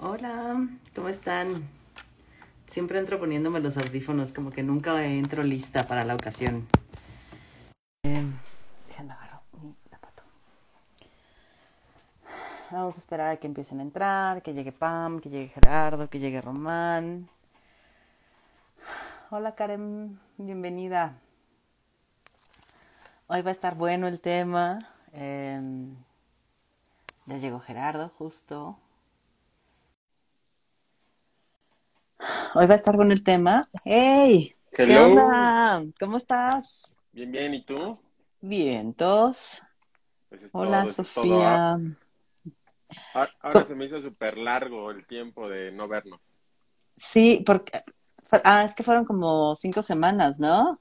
Hola, ¿cómo están? Siempre entro poniéndome los audífonos, como que nunca entro lista para la ocasión. Eh, déjenme agarrar mi zapato. Vamos a esperar a que empiecen a entrar, que llegue Pam, que llegue Gerardo, que llegue Román. Hola Karen, bienvenida. Hoy va a estar bueno el tema. Eh, ya llegó Gerardo, justo. Hoy va a estar bueno el tema. ¡Hey! ¿Qué onda? ¿Cómo estás? Bien, bien, ¿y tú? Bien, todos. Pues es Hola, todo, es. Sofía. Ah, Ahora se me hizo súper largo el tiempo de no vernos. Sí, porque. Ah, es que fueron como cinco semanas, ¿no?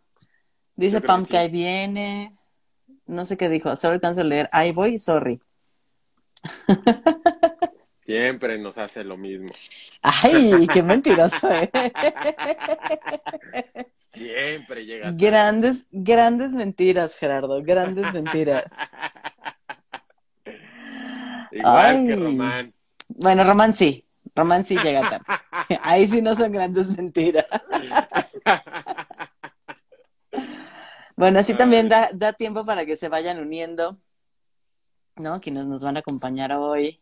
Dice Pam que ahí viene. No sé qué dijo, solo alcanzo a leer. Ahí voy, sorry. Siempre nos hace lo mismo. Ay, qué mentiroso, ¿eh? Siempre llega tarde. Grandes, grandes mentiras, Gerardo, grandes mentiras. Igual Ay. que Román. Bueno, Román sí, Román sí llega tarde. Ahí sí no son grandes mentiras. Bueno, así también da, da tiempo para que se vayan uniendo, ¿no? Quienes nos van a acompañar hoy.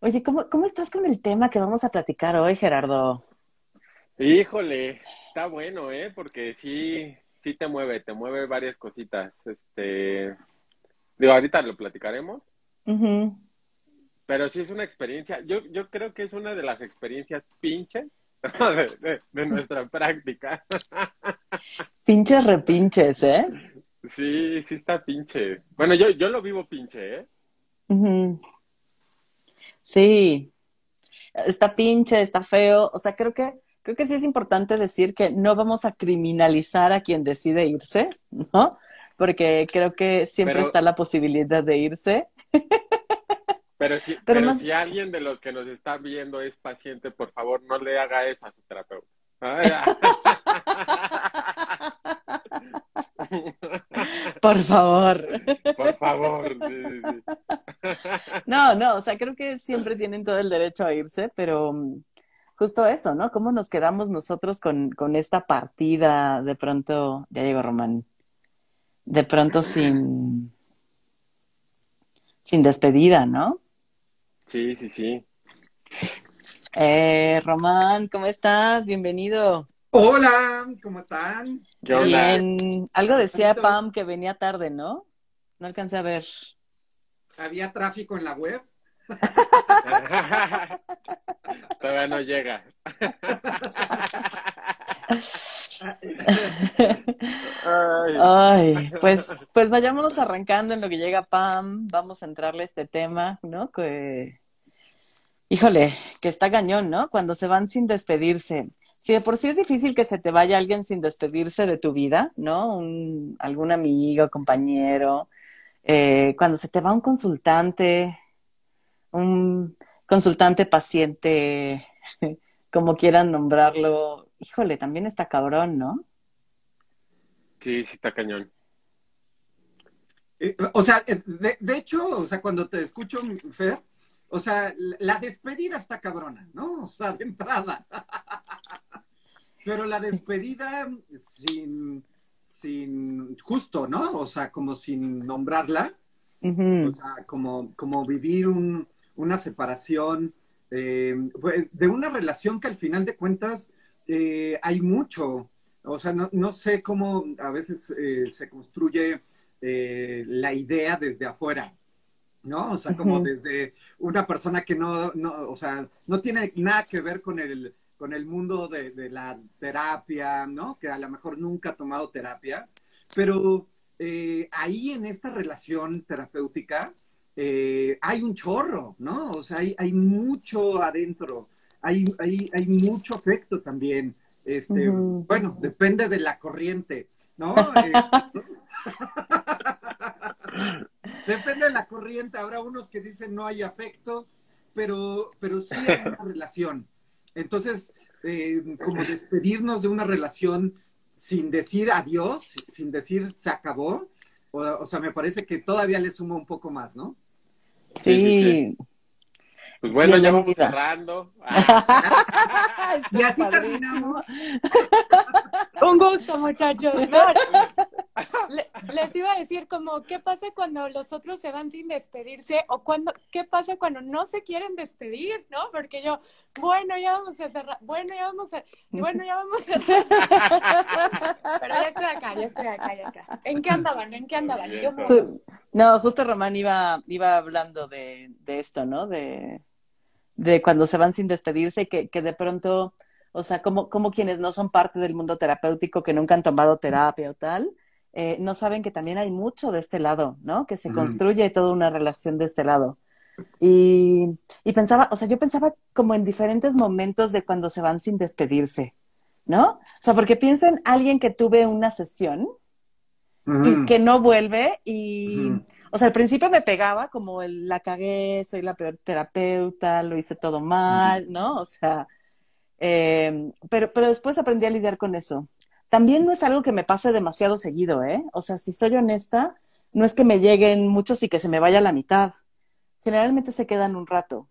Oye, ¿cómo, cómo estás con el tema que vamos a platicar hoy, Gerardo? Híjole, está bueno, ¿eh? Porque sí, sí te mueve, te mueve varias cositas. Este, digo, ahorita lo platicaremos, Ujú. pero sí es una experiencia. Yo, yo creo que es una de las experiencias pinches de, de- de nuestra práctica. Pinches repinches, ¿eh? Sí, sí está pinche. Bueno, yo, yo lo vivo pinche, ¿eh? Ujú. Sí, está pinche, está feo. O sea, creo que, creo que sí es importante decir que no vamos a criminalizar a quien decide irse, ¿no? Porque creo que siempre Pero- está la posibilidad de irse. Pero si, Pero pero más- si alguien de los que nos está viendo es paciente, por favor, no le haga eso a su terapeuta. Por favor. por favor. sí, sí, sí. No, no, o sea, creo que siempre tienen todo el derecho a irse, pero mm, justo eso, ¿no? ¿Cómo nos quedamos nosotros con, con esta partida de pronto, ya llegó Román, de pronto sin, sin despedida, ¿no? Sí, sí, sí. Eh, Román, ¿cómo estás? Bienvenido. Hola, ¿cómo están? ¿Qué onda? Bien. Algo decía. Pam que venía tarde, ¿no? No alcancé a ver. ¿Había tráfico en la web? Todavía no llega. Ay, Ay, pues, pues vayámonos arrancando en lo que llega Pam. Vamos a entrarle a este tema, ¿no? Que, híjole, que está cañón, ¿no? Cuando se van sin despedirse. Si de por sí es difícil que se te vaya alguien sin despedirse de tu vida, ¿no? Un, algún amigo, compañero. Eh, cuando se te va un consultante, un consultante paciente, como quieran nombrarlo, híjole, también está cabrón, ¿no? Sí, sí está cañón. Eh, o sea, eh, de, de hecho, o sea, cuando te escucho, Fer, o sea, la la despedida está cabrona, ¿no? O sea, de entrada. Pero la Sí. despedida sin, sin, justo, ¿no? O sea, como sin nombrarla, o sea, como, como vivir un- una separación, eh, pues, de una relación que al final de cuentas eh, hay mucho. O sea, no, no sé cómo a veces eh, se construye eh, la idea desde afuera, ¿no? O sea, como desde una persona que no, no, o sea, no tiene nada que ver con el, con el mundo de, de la terapia, ¿no? Que a lo mejor nunca ha tomado terapia, pero eh, ahí en esta relación terapéutica eh, hay un chorro, ¿no? O sea, hay, hay mucho adentro, hay, hay, hay mucho afecto también. Este. Bueno, depende de la corriente, ¿no? Eh, depende de la corriente, habrá unos que dicen no hay afecto, pero, pero sí hay una relación. Entonces, eh, como despedirnos de una relación sin decir adiós, sin decir se acabó, o, o sea, me parece que todavía le suma un poco más, ¿no? Sí, sí, Sí. Pues bueno, ya vamos cerrando. Y así terminamos. Un gusto, muchachos. Les iba a decir como, ¿qué pasa cuando los otros se van sin despedirse? O cuando, ¿qué pasa cuando no se quieren despedir? ¿No? Porque yo, bueno, ya vamos a cerrar, bueno, ya vamos a, bueno, ya vamos a cerrar. Pero ya estoy acá, ya estoy acá, ya acá. ¿En qué andaban? ¿En qué andaban? Yo me- Ju- No, justo Román iba, iba hablando de, de esto, ¿no? De, de cuando se van sin despedirse, que, que de pronto, o sea, como, como quienes no son parte del mundo terapéutico, que nunca han tomado terapia o tal, eh, no saben que también hay mucho de este lado, ¿no? Que se Ujú. construye toda una relación de este lado. Y, y pensaba, o sea, yo pensaba como en diferentes momentos de cuando se van sin despedirse, ¿no? O sea, porque pienso en alguien que tuve una sesión y que no vuelve y, o sea, al principio me pegaba como el, la cagué, soy la peor terapeuta, lo hice todo mal, ¿no? O sea, eh, pero, pero después aprendí a lidiar con eso. También no es algo que me pase demasiado seguido, ¿eh? O sea, si soy honesta, no es que me lleguen muchos y que se me vaya la mitad. Generalmente se quedan un rato.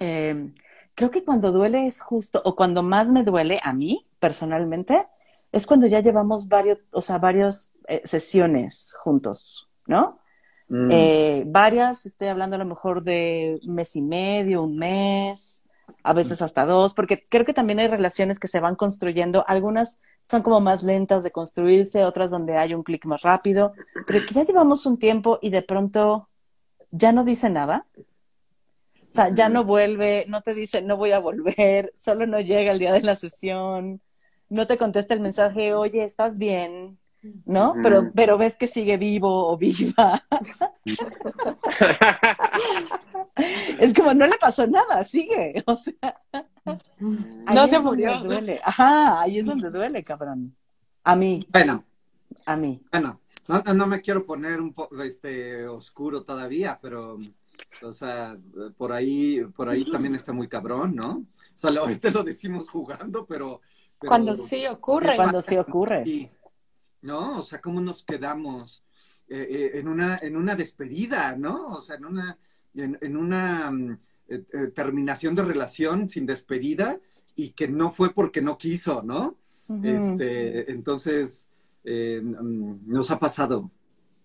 Eh, creo que cuando duele es justo, o cuando más me duele a mí, personalmente, es cuando ya llevamos varios, o sea, varias eh, sesiones juntos, ¿no? Mm. Eh, varias, estoy hablando a lo mejor de un mes y medio, un mes, a veces hasta dos, porque creo que también hay relaciones que se van construyendo, algunas son como más lentas de construirse, otras donde hay un clic más rápido, pero que ya llevamos un tiempo y de pronto ya no dice nada. O sea, ya no vuelve, no te dice no voy a volver, solo no llega el día de la sesión, no te contesta el mensaje, oye, ¿estás bien? ¿No? Pero, pero ves que sigue vivo o viva. Es como no le pasó nada, sigue. O sea, No se murió. duele. Ajá, ahí es donde duele, cabrón. A mí, Bueno, a mí. bueno, no, no- no me quiero poner un poco este oscuro todavía, pero o sea, por ahí, por ahí también está muy cabrón, ¿no? O sea, ahorita lo decimos jugando, pero, pero- Cuando sí ocurre. Cuando sí ocurre. Sí. No, o sea, cómo nos quedamos eh, eh, en una en una despedida, ¿no? O sea, en una en, en una mm, eh, eh, terminación de relación sin despedida y que no fue porque no quiso, ¿no? Este, entonces eh, mm, nos ha pasado.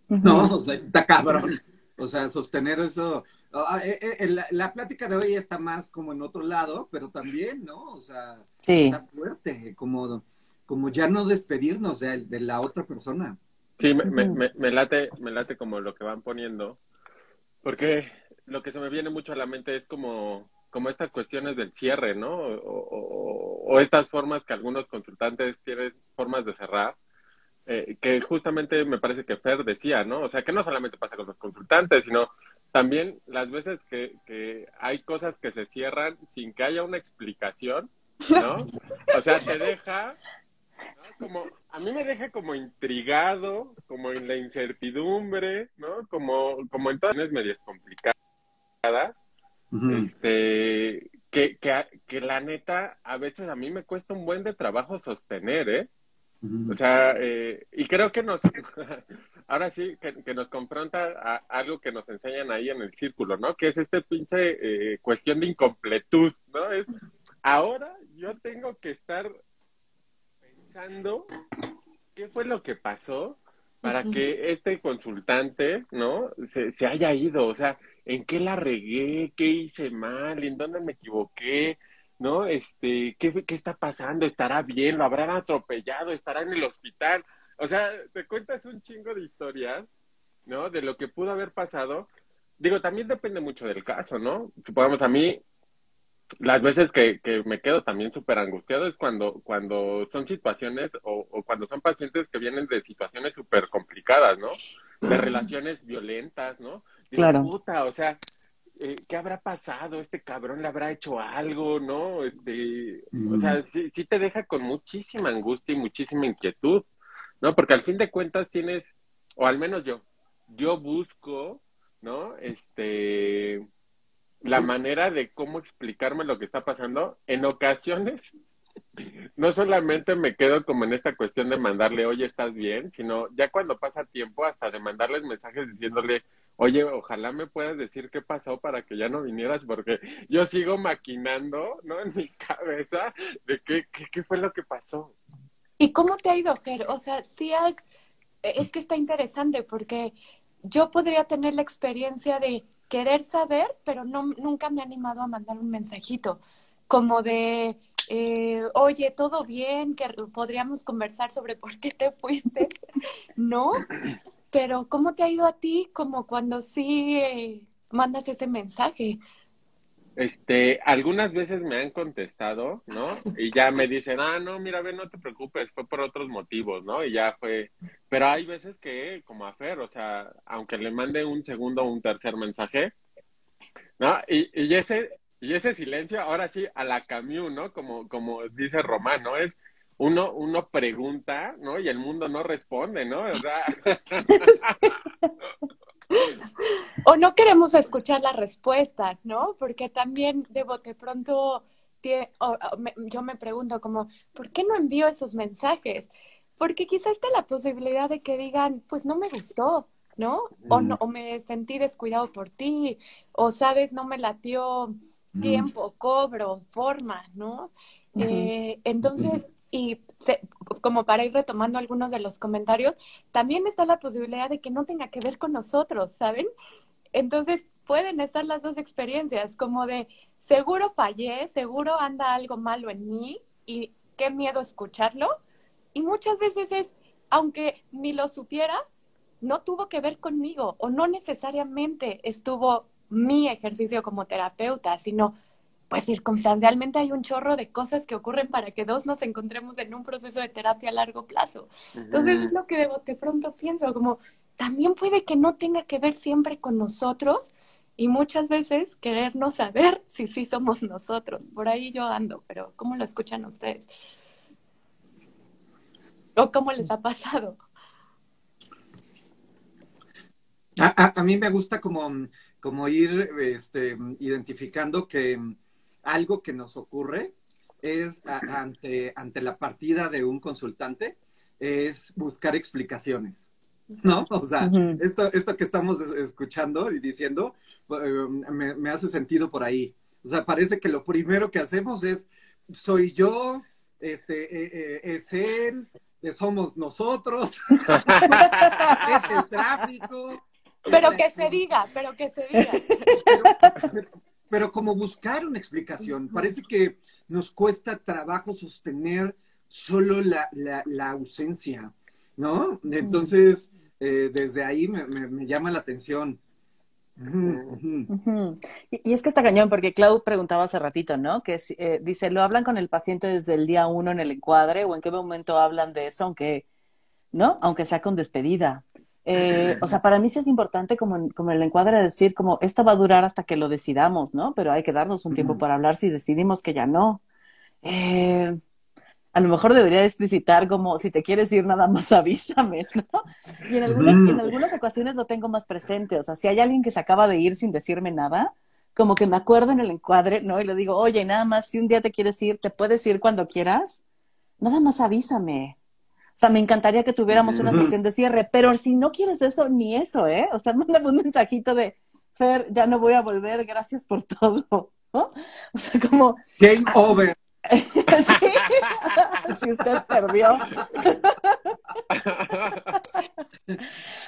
¿no? O sea, está cabrón. O sea, sostener eso. Ah, eh, eh, la, la plática de hoy está más como en otro lado, pero también, ¿no? O sea, Sí, está fuerte, como, como ya no despedirnos de, de la otra persona. Sí, me, me, me, me late, me late como lo que van poniendo, porque lo que se me viene mucho a la mente es como, como estas cuestiones del cierre, ¿no? O, o- o estas formas que algunos consultantes tienen, formas de cerrar, eh, que justamente me parece que Fer decía, ¿no? O sea, que no solamente pasa con los consultantes, sino también las veces que, que hay cosas que se cierran sin que haya una explicación, ¿no? O sea, te deja ¿no? Como, a mí me deja como intrigado, como en la incertidumbre, ¿no? Como, como en todas las medias complicadas, este, que, que, que la neta, a veces a mí me cuesta un buen de trabajo sostener, ¿eh? O sea, eh, y creo que nos, ahora sí, que, que nos confronta a algo que nos enseñan ahí en el círculo, ¿no? Que es este pinche eh, cuestión de incompletud, ¿no? Es, ahora yo tengo que estar pensando qué fue lo que pasó para que este consultante, ¿no? Se, se haya ido, o sea, ¿en qué la regué? ¿Qué hice mal? ¿En dónde me equivoqué? ¿No? Este, ¿qué, ¿qué está pasando? ¿Estará bien? ¿Lo habrán atropellado? ¿Estará en el hospital? O sea, te cuentas un chingo de historias, ¿no? De lo que pudo haber pasado. Digo, también depende mucho del caso, ¿no? Supongamos a mí, las veces que, que me quedo también súper angustiado es cuando, cuando son situaciones o, o cuando son pacientes que vienen de situaciones súper complicadas, ¿no? De relaciones violentas, ¿no? Digo, Claro. puta, o sea, eh, ¿qué habrá pasado? Este cabrón le habrá hecho algo, ¿no? Este, o sea, sí, sí te deja con muchísima angustia y muchísima inquietud, ¿no? Porque al fin de cuentas tienes, o al menos yo, yo busco, ¿no? Este, la manera de cómo explicarme lo que está pasando. En ocasiones, no solamente me quedo como en esta cuestión de mandarle, oye, ¿estás bien? Sino ya cuando pasa tiempo, hasta de mandarles mensajes diciéndole, oye, ojalá me puedas decir qué pasó para que ya no vinieras, porque yo sigo maquinando, ¿no? En mi cabeza de qué, qué, qué fue lo que pasó. ¿Y cómo te ha ido, Ger? O sea, si has, es que está interesante porque yo podría tener la experiencia de querer saber, pero no, nunca me he animado a mandar un mensajito, como de, eh, oye, todo bien, que podríamos conversar sobre por qué te fuiste, ¿no? Pero ¿cómo te ha ido a ti como cuando sí eh, mandas ese mensaje? Este, algunas veces me han contestado, ¿no? Y ya me dicen, ah, no, mira, ve, no te preocupes, fue por otros motivos, ¿no? Y ya fue. Pero hay veces que, como a Fer, o sea, aunque le mande un segundo o un tercer mensaje, ¿no? Y, y ese, y ese silencio, ahora sí, a la Camus, ¿no? Como, como dice Román, ¿no? Es uno, uno pregunta, ¿no? Y el mundo no responde, ¿no? O sea. o no queremos escuchar la respuesta, ¿no? Porque también de bote pronto yo me pregunto como, ¿por qué no envío esos mensajes? Porque quizás está la posibilidad de que digan, pues no me gustó, ¿no? O, no, o me sentí descuidado por ti, o sabes, no me latió tiempo, cobro, forma, ¿no? Eh, entonces, y como para ir retomando algunos de los comentarios, también está la posibilidad de que no tenga que ver con nosotros, ¿saben? Entonces pueden estar las dos experiencias, como de seguro fallé, seguro anda algo malo en mí y qué miedo escucharlo. Y muchas veces es, aunque ni lo supiera, no tuvo que ver conmigo o no necesariamente estuvo mi ejercicio como terapeuta, sino pues circunstancialmente hay un chorro de cosas que ocurren para que dos nos encontremos en un proceso de terapia a largo plazo. Entonces es lo que de, de pronto pienso, como también puede que no tenga que ver siempre con nosotros y muchas veces querernos saber si sí somos nosotros. Por ahí yo ando, pero ¿cómo lo escuchan ustedes? ¿O cómo les ha pasado? A, a, mí me gusta como, como ir este, identificando que algo que nos ocurre es ante, ante la partida de un consultante, es buscar explicaciones. ¿No? O sea, esto, esto que estamos escuchando y diciendo eh, me, hace sentido por ahí. O sea, parece que lo primero que hacemos es, soy yo, este, eh, eh, es él, somos nosotros, es el tráfico. Pero que se diga, pero que se diga pero como buscar una explicación. Parece que nos cuesta trabajo sostener solo la, la, ausencia, ¿no? Entonces, eh, desde ahí me, llama la atención. y, es que está cañón, porque Clau preguntaba hace ratito, ¿no? Que eh, dice, ¿lo hablan con el paciente desde el día uno en el encuadre o en qué momento hablan de eso, aunque, ¿no? Aunque sea con despedida. Eh, o sea, para mí sí es importante como, como el encuadre decir como esto va a durar hasta que lo decidamos, ¿no? Pero hay que darnos un tiempo para hablar si decidimos que ya no. Eh, a lo mejor debería explicitar como si te quieres ir nada más avísame, ¿no? Y en algunas, en algunas ocasiones lo tengo más presente, o sea, si hay alguien que se acaba de ir sin decirme nada, como que me acuerdo en el encuadre, ¿no? Y le digo, oye, nada más, si un día te quieres ir, te puedes ir cuando quieras, nada más avísame. Sea, me encantaría que tuviéramos una sesión de cierre, pero si no quieres eso, ni eso, ¿eh? O sea, mándame un mensajito de, Fer, ya no voy a volver, gracias por todo, ¿no? O sea, como... Game over. sí, si usted perdió.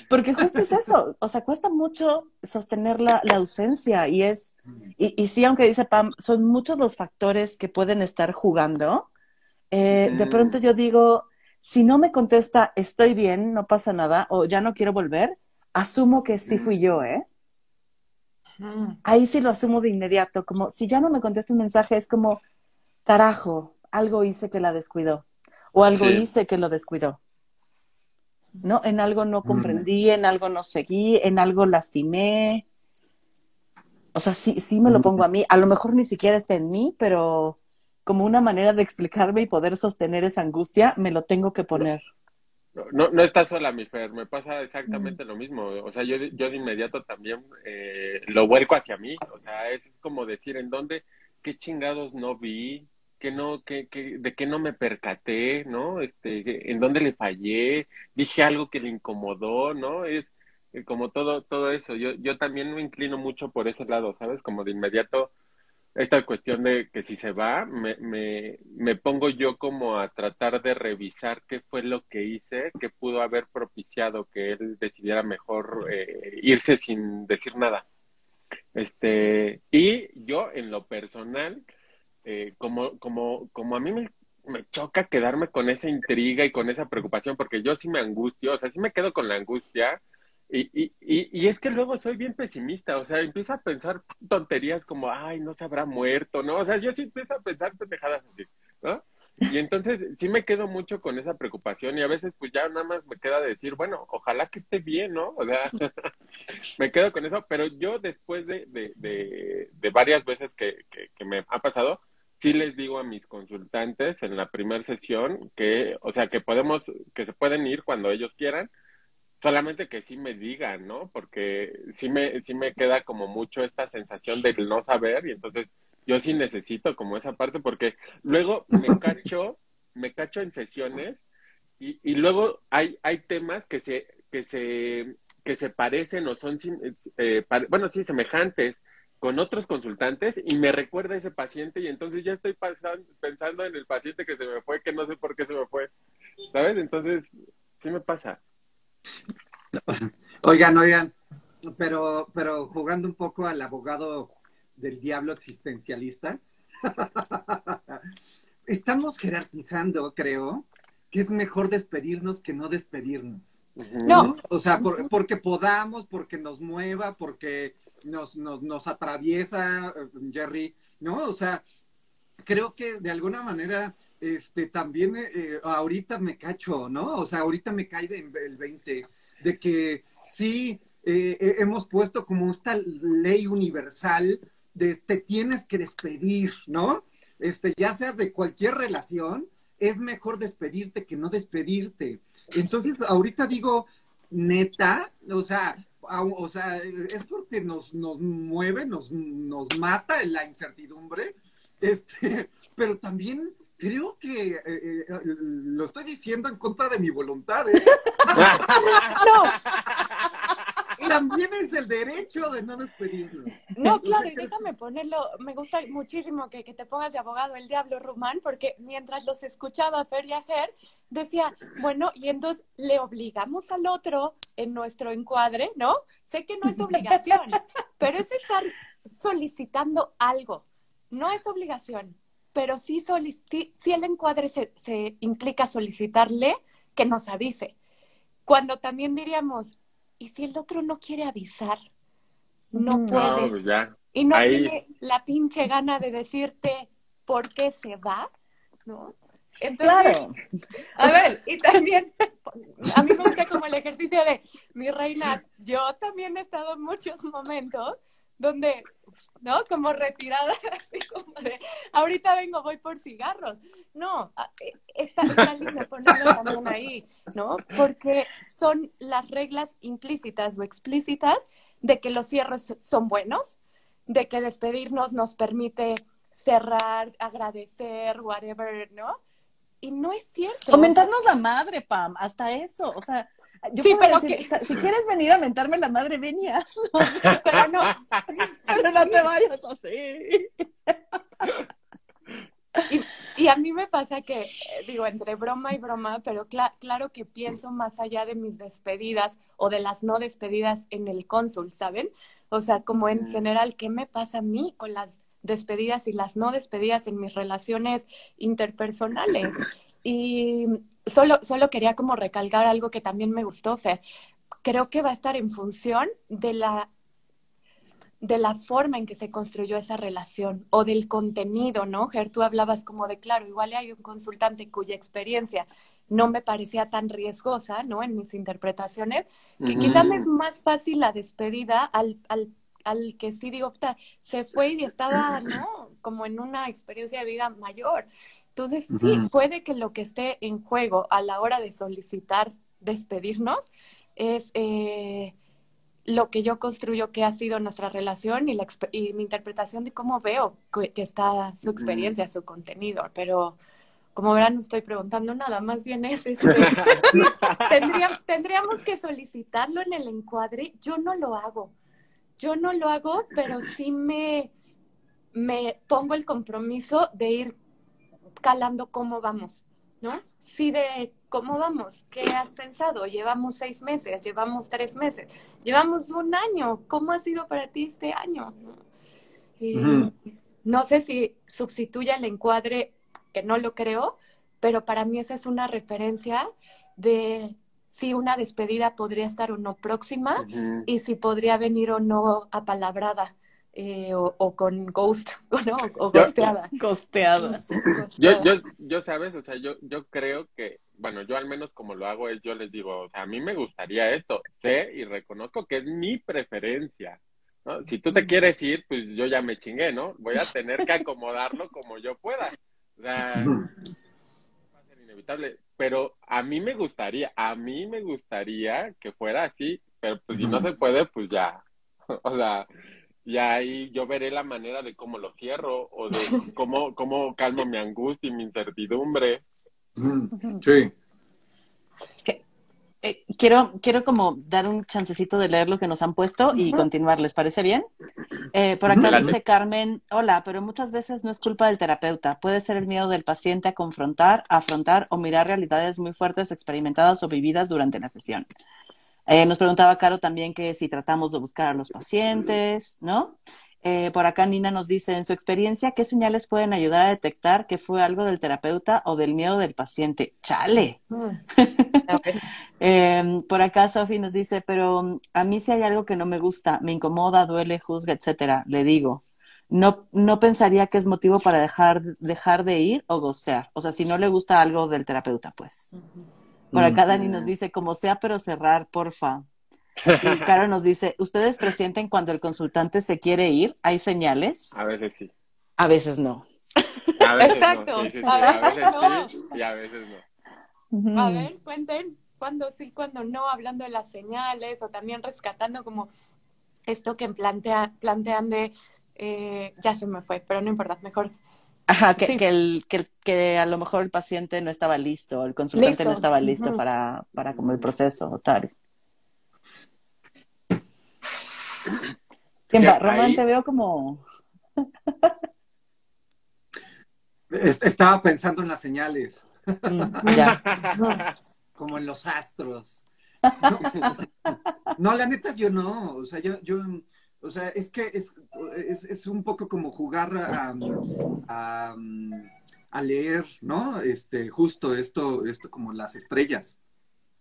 Porque justo es eso, o sea, cuesta mucho sostener la, ausencia y es, y, y, sí, aunque dice Pam, son muchos los factores que pueden estar jugando. Eh, de pronto yo digo, si no me contesta, estoy bien, no pasa nada, o ya no quiero volver, asumo que sí fui yo, ¿eh? Ahí sí lo asumo de inmediato, como si ya no me contesta un mensaje, es como, carajo, algo hice que la descuidó, o algo hice que lo descuidó. ¿No? En algo no comprendí, en algo no seguí, en algo lastimé. O sea, sí, sí me lo pongo a mí. A lo mejor ni siquiera está en mí, pero como una manera de explicarme y poder sostener esa angustia, me lo tengo que poner. No, no estás sola, mi Fer, me pasa exactamente lo mismo. O sea, yo, yo de inmediato también eh, lo vuelco hacia mí. O sea, es como decir, ¿en dónde, qué chingados no vi? que no, que, que, de qué no me percaté, ¿no? Este, en dónde le fallé, dije algo que le incomodó, ¿no? Es, como todo, todo eso. Yo, yo también me inclino mucho por ese lado, ¿sabes? Como de inmediato, esta cuestión de que si se va, me, me, me pongo yo como a tratar de revisar qué fue lo que hice, que pudo haber propiciado que él decidiera mejor eh, irse sin decir nada. Este, y yo en lo personal, eh, como, como, como a mí me, me, choca quedarme con esa intriga y con esa preocupación, porque yo sí me angustio, o sea, sí me quedo con la angustia, y, y, y, es que luego soy bien pesimista, o sea, empiezo a pensar tonterías como, ay, no se habrá muerto, ¿no? O sea, yo sí empiezo a pensar pendejadas así, ¿no? Y entonces sí me quedo mucho con esa preocupación y a veces pues ya nada más me queda decir, bueno, ojalá que esté bien, ¿no? O sea, me quedo con eso, pero yo después de, de, de, varias veces que, que, me ha pasado, sí les digo a mis consultantes en la primera sesión que, o sea, que podemos, que se pueden ir cuando ellos quieran, solamente que sí me digan, ¿no? Porque sí me, sí me queda como mucho esta sensación de no saber y entonces yo sí necesito como esa parte porque luego me cacho, me cacho en sesiones y, y luego hay, hay temas que se, que se, que se parecen o son, eh, bueno, sí, semejantes con otros consultantes y me recuerda a ese paciente y entonces ya estoy pensando en el paciente que se me fue, que no sé por qué se me fue, ¿sabes? Entonces, sí me pasa. Oigan, oigan, pero, pero jugando un poco al abogado del diablo existencialista. Estamos jerarquizando, creo, que es mejor despedirnos que no despedirnos. No. O sea, porque podamos, porque nos mueva, porque nos, nos, atraviesa, Jerry, ¿no? O sea, creo que de alguna manera, este, también eh, ahorita me cacho, ¿no? O sea, ahorita me cae el 20 de que sí eh, hemos puesto como esta ley universal de te tienes que despedir, ¿no? Este, ya sea de cualquier relación, es mejor despedirte que no despedirte. Entonces, ahorita digo, neta, o sea, o sea, es porque nos, nos mueve, nos, nos mata la incertidumbre, este, pero también creo que eh, eh, lo estoy diciendo en contra de mi voluntad, ¿eh? no también es el derecho de no despedirnos. No, claro, y déjame ponerlo, me gusta muchísimo que, te pongas de abogado el diablo Rumán, porque mientras los escuchaba Fer y Ajer, decía, bueno, y entonces le obligamos al otro en nuestro encuadre, ¿no? Sé que no es obligación, pero es estar solicitando algo, no es obligación, pero sí, si el encuadre se, se implica solicitarle que nos avise. Cuando también diríamos, y si el otro no quiere avisar, no puedes. Pues y no tiene la pinche gana de decirte por qué se va, ¿no? Entonces, claro. a ver, y también, a mí me gusta como el ejercicio de, mi reina, yo también he estado en muchos momentos donde, ¿no? Como retirada, así como de, ahorita vengo, voy por cigarros. No, está, está lindo ponerlo también ahí, ¿no? Porque son las reglas implícitas o explícitas de que los cierres son buenos, de que despedirnos nos permite cerrar, agradecer, whatever, ¿no? Y no es cierto. Comentarnos la madre, Pam, hasta eso. O sea, yo sí, pero que... si quieres venir a mentarme la madre, ven y hazlo. Pero no, pero no te vayas así. Y, y, a mí me pasa que, eh, digo, entre broma y broma, pero claro que pienso más allá de mis despedidas o de las no despedidas en el cónsul, ¿saben? O sea, como en general, ¿qué me pasa a mí con las despedidas y las no despedidas en mis relaciones interpersonales? Y solo, solo quería como recalcar algo que también me gustó, Fer. Creo que va a estar en función de la de la forma en que se construyó esa relación o del contenido, ¿no? Ger, tú hablabas como de, claro, igual hay un consultante cuya experiencia no me parecía tan riesgosa, ¿no? En mis interpretaciones, que quizás me es más fácil la despedida al, al, al que sí digo, se fue y estaba, ¿no? Como en una experiencia de vida mayor. Entonces, sí, puede que lo que esté en juego a la hora de solicitar despedirnos es eh, lo que yo construyo que ha sido nuestra relación y, la, y mi interpretación de cómo veo que, está su experiencia, su contenido. Pero, como verán, no estoy preguntando nada, más bien es este, tendríamos, tendríamos que solicitarlo en el encuadre. Yo no lo hago. Yo no lo hago, pero sí me, me pongo el compromiso de ir calando cómo vamos, ¿no? Sí, de cómo vamos, qué has pensado, llevamos seis meses, llevamos tres meses, llevamos un año, ¿cómo ha sido para ti este año? No sé si sustituye el encuadre que no lo creo, pero para mí esa es una referencia de si una despedida podría estar o no próxima y si podría venir o no apalabrada. Eh, o, con ghost, ¿no? O ghosteada. Ghosteada. Yo, yo, yo, sabes, o sea, yo, yo creo que, bueno, yo al menos como lo hago es, yo les digo, o sea, a mí me gustaría esto, sé y reconozco que es mi preferencia, ¿no? Si tú te quieres ir, pues yo ya me chingué, ¿no? Voy a tener que acomodarlo como yo pueda. O sea, va a ser inevitable. Pero a mí me gustaría, a mí me gustaría que fuera así, pero pues si no se puede, pues ya. O sea, y ahí yo veré la manera de cómo lo cierro o de cómo, cómo calmo mi angustia y mi incertidumbre. Sí. Es que eh, quiero, quiero como dar un chancecito de leer lo que nos han puesto y continuar, ¿les parece bien? Eh, por acá dice Carmen, hola, pero muchas veces no es culpa del terapeuta, puede ser el miedo del paciente a confrontar, afrontar o mirar realidades muy fuertes experimentadas o vividas durante la sesión. Eh, nos preguntaba Caro también que si tratamos de buscar a los pacientes, ¿no? Eh, por acá Nina nos dice, en su experiencia, ¿qué señales pueden ayudar a detectar que fue algo del terapeuta o del miedo del paciente? Chale. Mm. Em, por acá Sofi nos dice, pero a mí si hay algo que no me gusta, me incomoda, duele, juzga, etcétera, le digo. No, no pensaría que es motivo para dejar, dejar de ir o gocear. O sea, si no le gusta algo del terapeuta, pues. Por acá Dani nos dice, como sea, pero cerrar, porfa. Y Caro nos dice, ¿ustedes presienten cuando el consultante se quiere ir? ¿Hay señales? A veces sí. A veces no. Exacto. a veces no. sí y a veces no. A ver, cuenten cuándo sí, cuándo no, hablando de las señales o también rescatando como esto que plantea, plantean de, eh, ya se me fue, pero no importa, mejor. Ajá, que, que, el, que, que, a lo mejor el paciente no estaba listo, el consultante no estaba listo para, para como el proceso tal. Román, te veo como... Estaba pensando en las señales. Mm, ya. Como en los astros. No, la neta yo no. O sea, yo, yo o sea, es que es, es, un poco como jugar a, a, a, leer, ¿no? Este, justo esto, esto como las estrellas.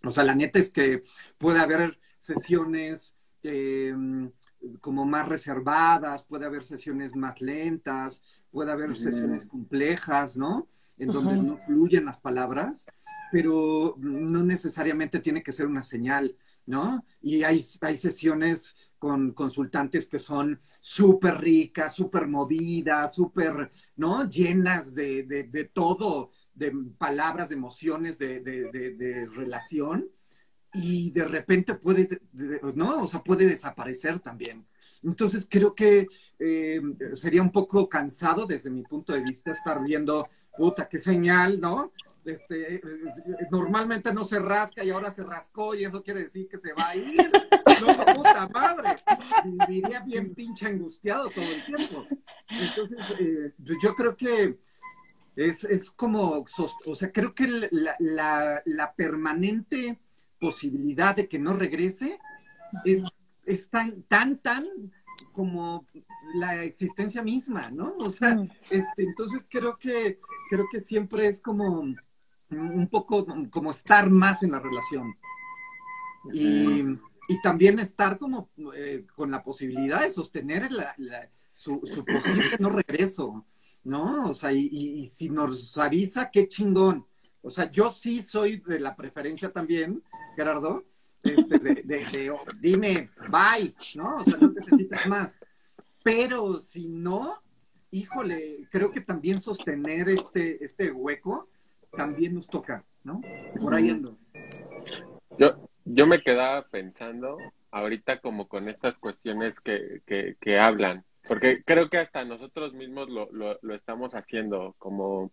O sea, la neta es que puede haber sesiones eh, como más reservadas, puede haber sesiones más lentas, puede haber sesiones complejas, ¿no? En donde no fluyen las palabras, pero no necesariamente tiene que ser una señal, ¿no? Y hay, hay sesiones con consultantes que son súper ricas, súper movidas, súper, ¿no? Llenas de, de, todo, de palabras, de emociones, de, de relación y de repente puede, ¿no? O sea, puede desaparecer también. Entonces creo que eh, sería un poco cansado desde mi punto de vista estar viendo, puta, qué señal, ¿no? Este, normalmente no se rasca y ahora se rascó y eso quiere decir que se va a ir. No, puta madre. Viviría bien pinche angustiado todo el tiempo. Entonces, eh, yo creo que es, es, como, o sea, creo que la, la, la permanente posibilidad de que no regrese es, es tan, tan, tan como la existencia misma, ¿no? O sea, mm. este, entonces creo que, creo que siempre es como un poco como estar más en la relación. Y, y también estar como eh, con la posibilidad de sostener su, su, posible no regreso, ¿no? O sea, y, y, si nos avisa, qué chingón. O sea, yo sí soy de la preferencia también Gerardo, este, de, oh, dime, bye, ¿no? O sea, no necesitas más. Pero si no, híjole, creo que también sostener este, este hueco también nos toca, ¿no? Por ahí ando. Yo, yo me quedaba pensando ahorita como con estas cuestiones que, que, que hablan, porque creo que hasta nosotros mismos lo, lo, lo estamos haciendo, como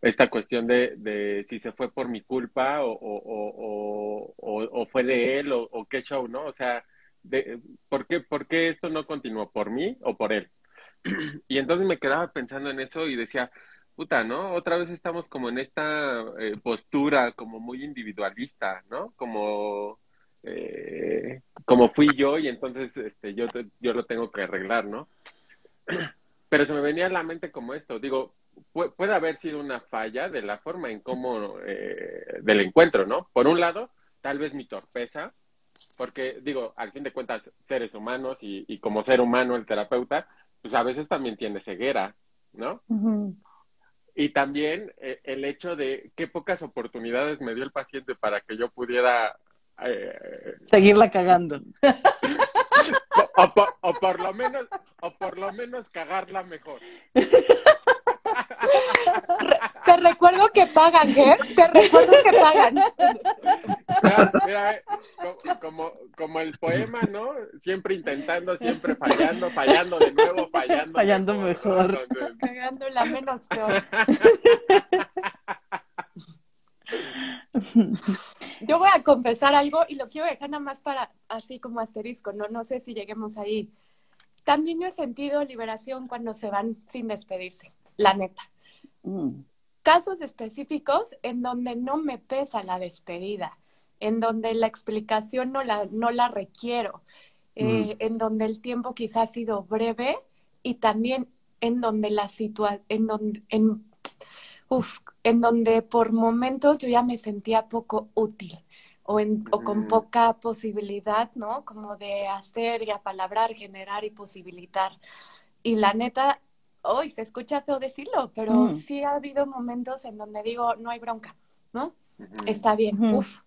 esta cuestión de, de si se fue por mi culpa o, o, o, o fue de él o, qué show, ¿no? O sea, de, ¿por, qué, ¿por qué esto no continuó? ¿Por mí o por él? Y entonces me quedaba pensando en eso y decía, puta, ¿no? Otra vez estamos como en esta eh, postura como muy individualista, ¿no? Como, eh, como fui yo y entonces este, yo, yo lo tengo que arreglar, ¿no? Pero se me venía a la mente como esto, digo, puede haber sido una falla de la forma en cómo, eh, del encuentro, ¿no? Por un lado, tal vez mi torpeza, porque digo, al fin de cuentas, seres humanos y, y como ser humano, el terapeuta, pues a veces también tiene ceguera, ¿no? Y también eh, el hecho de qué pocas oportunidades me dio el paciente para que yo pudiera... Eh, Seguirla cagando. o, por, lo menos, o por lo menos cagarla mejor. Te recuerdo que pagan, ¿eh? Te recuerdo que pagan. Mira, eh, como, como el poema, ¿no? Siempre intentando, siempre fallando, fallando de nuevo, fallando. Fallando mejor. Cagando la menos peor. Yo voy a confesar algo y lo quiero dejar nada más para así como asterisco, no, no sé si lleguemos ahí. También yo he sentido liberación cuando se van sin despedirse, la neta. Mm. Casos específicos en donde no me pesa la despedida, en donde la explicación no la, no la requiero, eh, mm. en donde el tiempo quizás ha sido breve y también en donde la situación, en donde, en, en donde por momentos yo ya me sentía poco útil o, en, o con mm. poca posibilidad, ¿no? Como de hacer y apalabrar, generar y posibilitar. Y la neta, hoy se escucha feo decirlo, pero mm. sí ha habido momentos en donde digo, no hay bronca, ¿no? Está bien, uf,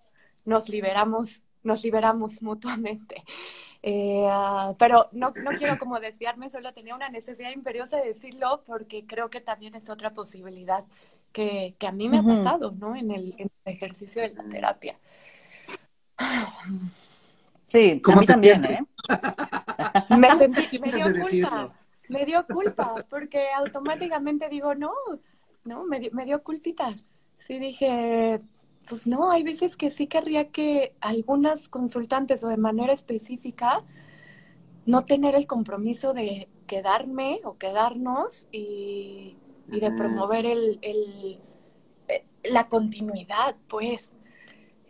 nos liberamos, nos liberamos mutuamente. Eh, ah, pero no, no quiero como desviarme, solo tenía una necesidad imperiosa de decirlo porque creo que también es otra posibilidad que, que a mí me ha pasado, ¿no? En el, en el ejercicio de la terapia. Sí, a mí también, ¿eh? Me sentí, me dio culpa me dio culpa, porque automáticamente digo, no, no, me, dio, me dio culpita. Sí dije, pues no, hay veces que sí querría que algunas consultantes o de manera específica no tener el compromiso de quedarme o quedarnos y, de promover el, el, eh, la continuidad, pues.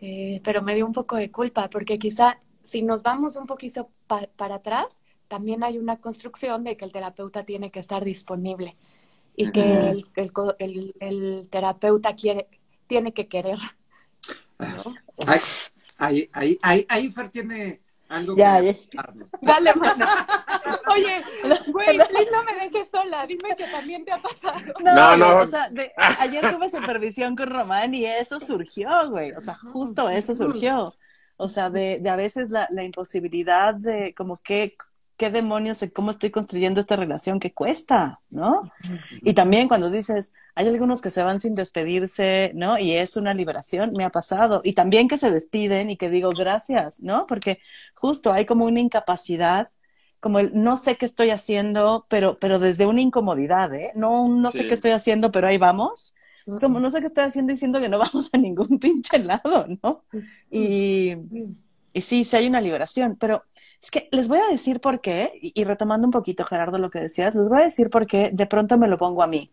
Eh, pero me dio un poco de culpa, porque quizá si nos vamos un poquito para atrás, también hay una construcción de que el terapeuta tiene que estar disponible y que el, terapeuta quiere, tiene que querer. Ahí, ahí, ahí, ahí, Fer tiene algo que Dale, mano. Oye, güey, no me dejes sola. Dime que también te ha pasado. No, no. O sea, ayer tuve supervisión con Román y eso surgió, güey. O sea, justo eso surgió. O sea, de, de a veces la, la imposibilidad de como que qué demonios, cómo estoy construyendo esta relación que cuesta, ¿no? Y también cuando dices, hay algunos que se van sin despedirse, ¿no? Y es una liberación, me ha pasado. Y también que se despiden y que digo gracias, ¿no? Porque justo hay como una incapacidad, como el no sé qué estoy haciendo, pero, pero desde una incomodidad, ¿eh? No, no sé qué estoy haciendo, pero ahí vamos. Es como, no sé qué estoy haciendo diciendo que no vamos a ningún pinche lado, ¿no? Y, y sí, sí hay una liberación, pero es que les voy a decir por qué, y, retomando un poquito, Gerardo, lo que decías, les voy a decir por qué de pronto me lo pongo a mí.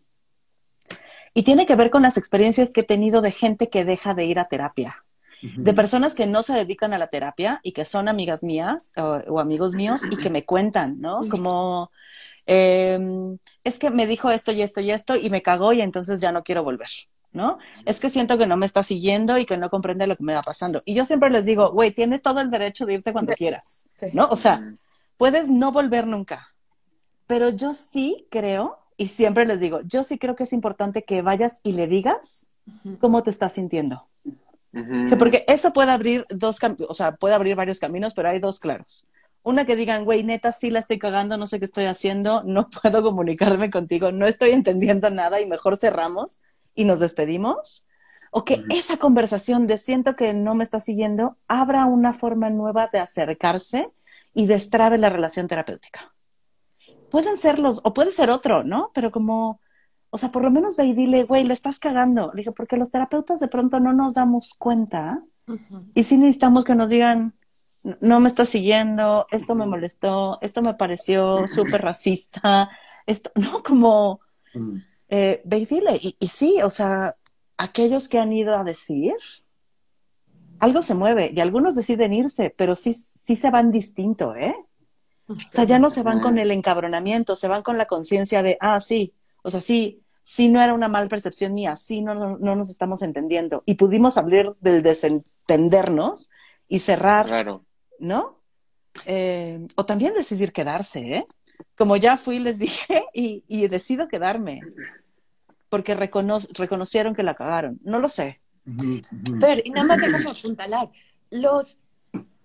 Y tiene que ver con las experiencias que he tenido de gente que deja de ir a terapia. De personas que no se dedican a la terapia y que son amigas mías o, amigos míos y que me cuentan, ¿no? Como, em, es que me dijo esto y esto y esto y me cagó y entonces ya no quiero volver. ¿No? Es que siento que no me está siguiendo y que no comprende lo que me va pasando. Y yo siempre les digo, güey, tienes todo el derecho de irte cuando quieras, ¿no? O sea, puedes no volver nunca. Pero yo sí creo, y siempre les digo, yo sí creo que es importante que vayas y le digas cómo te estás sintiendo. porque eso puede abrir dos, o sea, puede abrir varios caminos, pero hay dos claros. Una que digan, güey, neta, sí la estoy cagando, no sé qué estoy haciendo, no puedo comunicarme contigo, no estoy entendiendo nada y mejor cerramos y nos despedimos, o que esa conversación de siento que no me está siguiendo abra una forma nueva de acercarse y destrabe la relación terapéutica. Pueden ser los, o puede ser otro, ¿no? Pero como O sea, por lo menos ve y dile, güey, le estás cagando. Le dije, porque los terapeutas de pronto no nos damos cuenta y sí necesitamos que nos digan, no me estás siguiendo, esto me molestó, esto me pareció súper racista, esto, no, como, eh, ve y dile. Y, y sí, o sea, aquellos que han ido a decir, algo se mueve y algunos deciden irse, pero sí, sí se van distinto, ¿eh? O sea, ya no se van con el encabronamiento, se van con la conciencia de, ah, sí, o sea, sí, sí no era una mal percepción mía, sí no, no, no nos estamos entendiendo. Y pudimos hablar del desentendernos y cerrar, Claro. ¿no? Eh, o también decidir quedarse, ¿eh? Como ya fui, les dije, y, y decido quedarme, porque recono reconocieron que la cagaron. No lo sé. Pero, y nada más déjame apuntalar, los,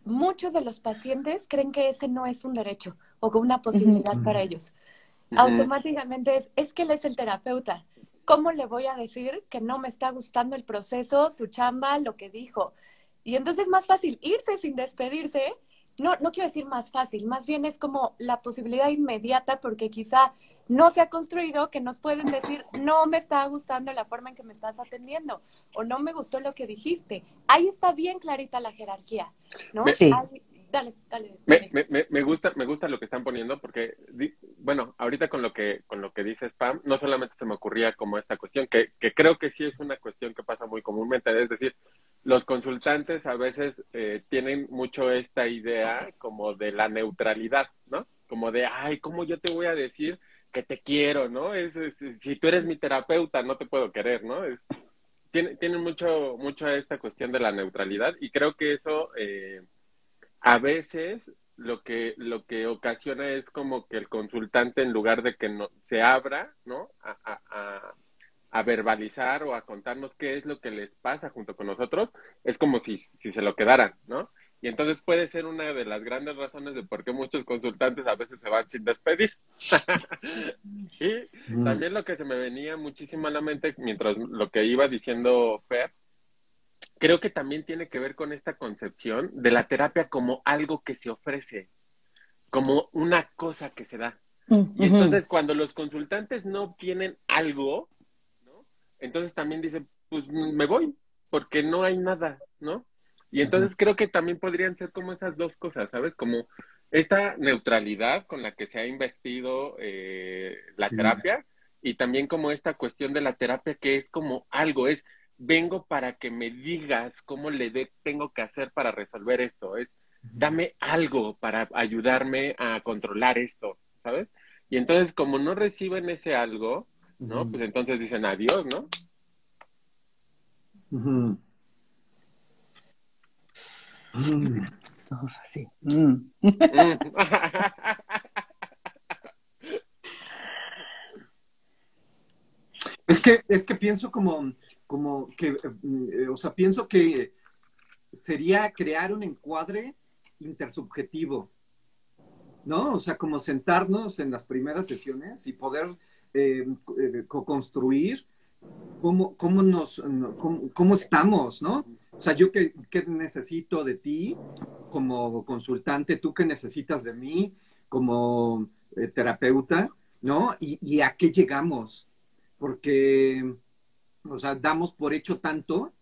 muchos de los pacientes creen que ese no es un derecho o que una posibilidad para ellos. Automáticamente es, es que él es el terapeuta. ¿Cómo le voy a decir que no me está gustando el proceso, su chamba, lo que dijo? Y entonces es más fácil irse sin despedirse. No, no quiero decir más fácil, más bien es como la posibilidad inmediata porque quizá no se ha construido que nos pueden decir, no me está gustando la forma en que me estás atendiendo o no me gustó lo que dijiste. Ahí está bien clarita la jerarquía, ¿no? Sí. Ahí- dale, dale. Me, dale. me, me, me gusta me gusta lo que están poniendo porque bueno ahorita con lo que con lo que dice Spam no solamente se me ocurría como esta cuestión que, que creo que sí es una cuestión que pasa muy comúnmente es decir los consultantes a veces eh, tienen mucho esta idea como de la neutralidad no como de ay cómo yo te voy a decir que te quiero no es, es- si tú eres mi terapeuta no te puedo querer no es tiene, tienen mucho mucho esta cuestión de la neutralidad y creo que eso eh, a veces lo que lo que ocasiona es como que el consultante en lugar de que no, se abra no a, a, a, a verbalizar o a contarnos qué es lo que les pasa junto con nosotros es como si, si se lo quedaran no y entonces puede ser una de las grandes razones de por qué muchos consultantes a veces se van sin despedir. Y también lo que se me venía muchísimo a la mente mientras lo que iba diciendo Fer creo que también tiene que ver con esta concepción de la terapia como algo que se ofrece, como una cosa que se da. Y entonces cuando los consultantes no tienen algo, ¿no? Entonces también dicen, pues me voy, porque no hay nada, ¿no? Y entonces creo que también podrían ser como esas dos cosas, ¿sabes? Como esta neutralidad con la que se ha investido eh, la terapia y también como esta cuestión de la terapia que es como algo, es vengo para que me digas cómo le de- tengo que hacer para resolver esto, es dame algo para ayudarme a controlar esto, ¿sabes? Y entonces como no reciben ese algo, ¿no? Pues entonces dicen adiós, ¿no? Mm. Todos así. Mm. Es que, es que pienso como, como que, eh, o sea, pienso que sería crear un encuadre intersubjetivo, ¿no? O sea, como sentarnos en las primeras sesiones y poder eh, eh, co-construir cómo, cómo nos, no, cómo, cómo estamos, ¿no? O sea, yo qué, qué necesito de ti como consultante, tú qué necesitas de mí como eh, terapeuta, ¿no? Y a qué llegamos porque, o sea, damos por hecho tanto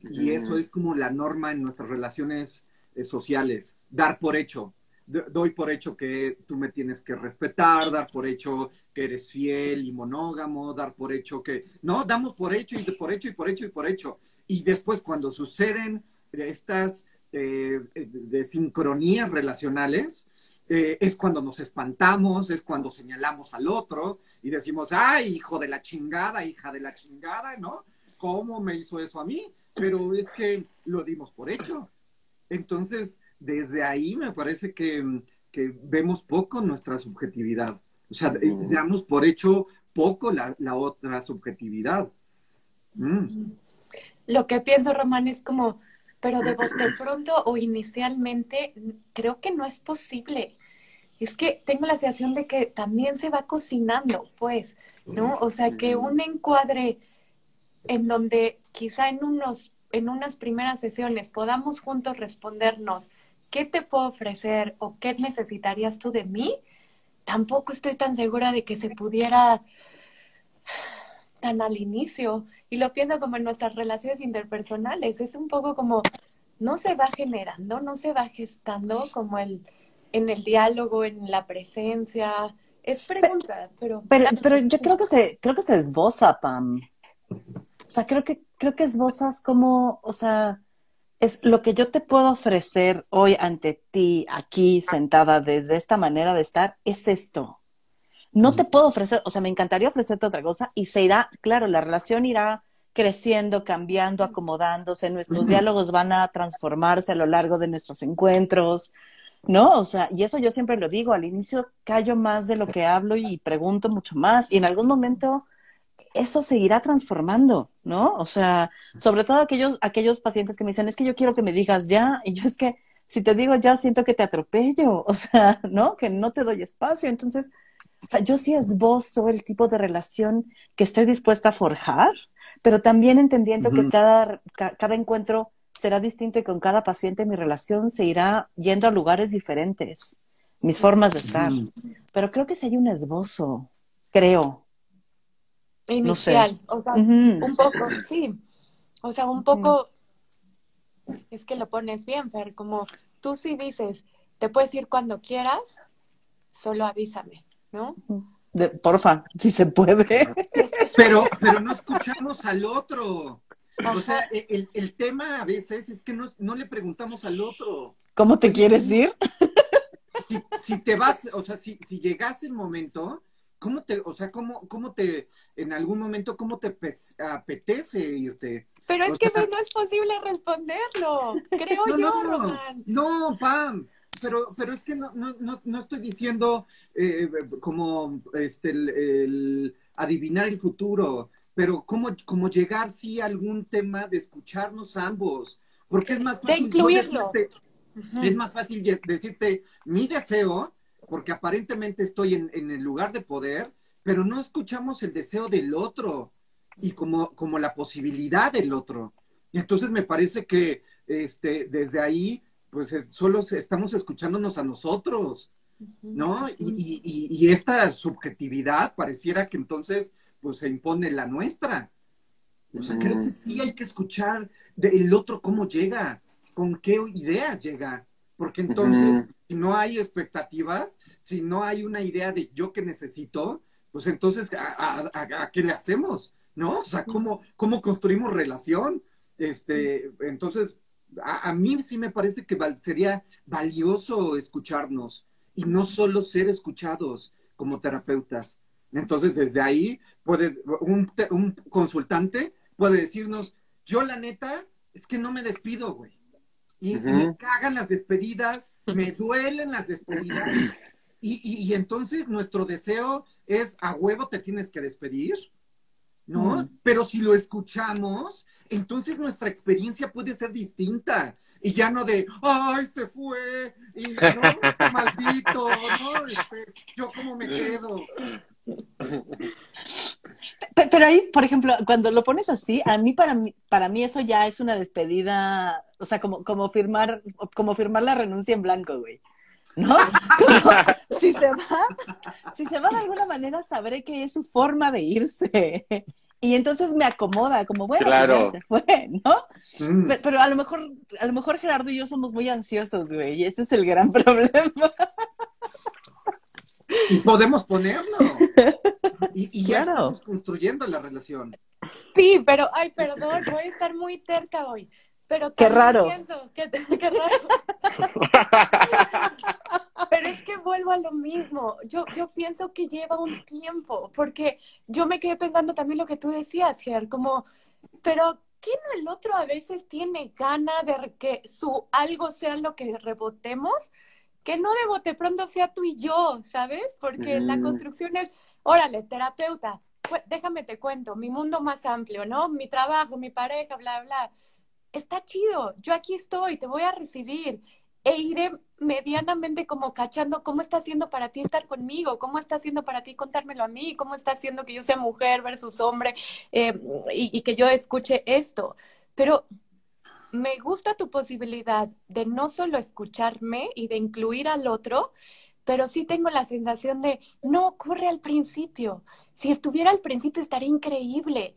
y eso es como la norma en nuestras relaciones eh, sociales, dar por hecho. D- doy por hecho que tú me tienes que respetar, dar por hecho que eres fiel y monógamo, dar por hecho que... No, damos por hecho y por hecho y por hecho y por hecho. Y después cuando suceden estas eh, de sincronías relacionales, eh, es cuando nos espantamos, es cuando señalamos al otro y decimos, ay, hijo de la chingada, hija de la chingada, ¿no? ¿Cómo me hizo eso a mí? Pero es que lo dimos por hecho. Entonces, desde ahí me parece que, que vemos poco nuestra subjetividad. O sea, eh, damos por hecho poco la, la otra subjetividad. Mm. Lo que pienso, Román, es como, pero de, de pronto o inicialmente creo que no es posible. Es que tengo la sensación de que también se va cocinando, pues, ¿no? O sea, que un encuadre en donde quizá en unos en unas primeras sesiones podamos juntos respondernos qué te puedo ofrecer o qué necesitarías tú de mí, tampoco estoy tan segura de que se pudiera tan al inicio y lo pienso como en nuestras relaciones interpersonales. Es un poco como no se va generando, no se va gestando como el en el diálogo, en la presencia. Es pregunta, pero pero, pero yo creo que se creo que se esboza, Pam. O sea, creo que creo que esbozas como, o sea, es lo que yo te puedo ofrecer hoy ante ti, aquí sentada desde esta manera de estar, es esto. No te puedo ofrecer, o sea, me encantaría ofrecerte otra cosa y se irá, claro, la relación irá creciendo, cambiando, acomodándose, nuestros diálogos van a transformarse a lo largo de nuestros encuentros, ¿no? O sea, y eso yo siempre lo digo, al inicio callo más de lo que hablo y pregunto mucho más y en algún momento eso seguirá transformando, ¿no? O sea, sobre todo aquellos, aquellos pacientes que me dicen, es que yo quiero que me digas ya, y yo es que si te digo ya, siento que te atropello, o sea, ¿no? Que no te doy espacio. Entonces, o sea, yo sí esbozo el tipo de relación que estoy dispuesta a forjar, pero también entendiendo que cada, cada encuentro será distinto y con cada paciente mi relación se irá yendo a lugares diferentes, mis formas de estar. Pero creo que si hay un esbozo, creo, inicial. O sea, un poco, sí. O sea, un poco, es que lo pones bien, Fer, como tú sí dices, te puedes ir cuando quieras, solo avísame, ¿no? De, porfa, si se puede. Pero, pero no escuchamos al otro. O sea, el, el, tema a veces es que no, no, le preguntamos al otro. ¿Cómo te quieres ir? Si, si, te vas, o sea, si, si llegase el momento, ¿cómo te, o sea, cómo, cómo te, en algún momento, cómo te apetece irte? Pero es que no es posible responderlo, creo yo, no, Román. No, Pam, pero, pero es que no, no, no estoy diciendo eh, como este, el, adivinar el futuro, pero cómo, cómo llegar sí a algún tema de escucharnos ambos, porque es más fácil. De incluirlo. Es más fácil decirte mi deseo porque aparentemente estoy en, el lugar de poder, pero no escuchamos el deseo del otro y como, como la posibilidad del otro. Y entonces me parece que este, desde ahí, pues solo estamos escuchándonos a nosotros, ¿no? Y, y, esta subjetividad pareciera que entonces, pues se impone la nuestra. O sea, creo que sí hay que escuchar del otro cómo llega, con qué ideas llega, porque entonces si no hay expectativas, si no hay una idea de yo que necesito, pues entonces, ¿a, qué le hacemos? ¿No? O sea, ¿cómo, cómo construimos relación? Este, entonces, a, mí sí me parece que sería valioso escucharnos y no solo ser escuchados como terapeutas. Entonces, desde ahí, puede, un, un consultante puede decirnos, yo la neta, es que no me despido, güey y me cagan las despedidas, me duelen las despedidas. Y, y, entonces nuestro deseo es a huevo te tienes que despedir, ¿no? Pero si lo escuchamos, entonces nuestra experiencia puede ser distinta. Y ya no de, ay, se fue, y no, maldito, ¿no? Este, yo cómo me quedo. Pero ahí, por ejemplo, cuando lo pones así, a mí para mí, para mí eso ya es una despedida, o sea, como, como firmar, como firmar la renuncia en blanco, güey. ¿No? si se va, si se va de alguna manera, sabré que es su forma de irse. Y entonces me acomoda, como bueno, pues ya se fue, ¿no? Mm. Pero a lo mejor, a lo mejor Gerardo y yo somos muy ansiosos, güey, y ese es el gran problema. Y podemos ponerlo. Y, ya estamos construyendo la relación. Sí, pero, ay, perdón, voy a estar muy terca hoy. Pero qué raro. Pienso, qué, qué raro. pero es que vuelvo a lo mismo. Yo, yo pienso que lleva un tiempo, porque yo me quedé pensando también lo que tú decías, Ger, como, pero ¿qué no el otro a veces tiene gana de que su algo sea lo que rebotemos? Que no de bote pronto sea tú y yo, ¿sabes? Porque la mm. construcción es, órale, terapeuta, déjame te cuento, mi mundo más amplio, ¿no? Mi trabajo, mi pareja, bla, bla. Está chido, yo aquí estoy, te voy a recibir e iré medianamente como cachando cómo está haciendo para ti estar conmigo, cómo está haciendo para ti contármelo a mí, cómo está haciendo que yo sea mujer versus hombre eh, y, y que yo escuche esto. Pero me gusta tu posibilidad de no solo escucharme y de incluir al otro, pero sí tengo la sensación de, no ocurre al principio, Si estuviera al principio estaría increíble.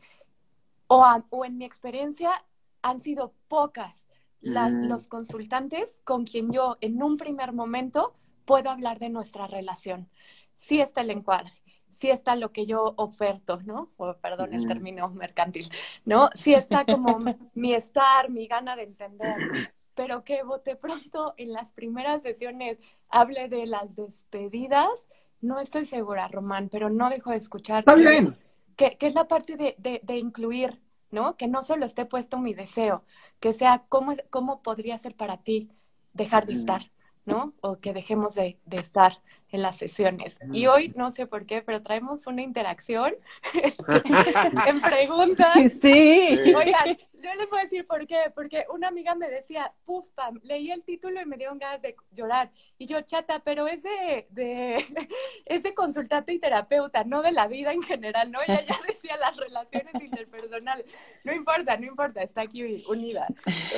O, o en mi experiencia han sido pocas las, Mm. los consultantes con quien yo en un primer momento puedo hablar de nuestra relación. Sí está el encuadre, sí está lo que yo oferto, ¿no? O, perdón el término mercantil, ¿no? Sí está como mi estar, mi gana de entender. Pero que bote pronto en las primeras sesiones hable de las despedidas, no estoy segura, Román, pero no dejo de escuchar. Está que- bien. que, que es la parte de, de, de incluir, ¿no? Que no solo esté puesto mi deseo, que sea cómo, es- cómo podría ser para ti dejar de estar, ¿no? O que dejemos de, de estar en las sesiones. Y hoy, no sé por qué, pero traemos una interacción en preguntas. Sí. Sí. Oigan, yo les voy a decir por qué, porque una amiga me decía, puf, pam, leí el título y me dieron ganas de llorar. Y yo, chata, pero es de, de, es de consultante y terapeuta, no de la vida en general, ¿no? Ella ya decía las relaciones interpersonales. No importa, no importa, está aquí unida.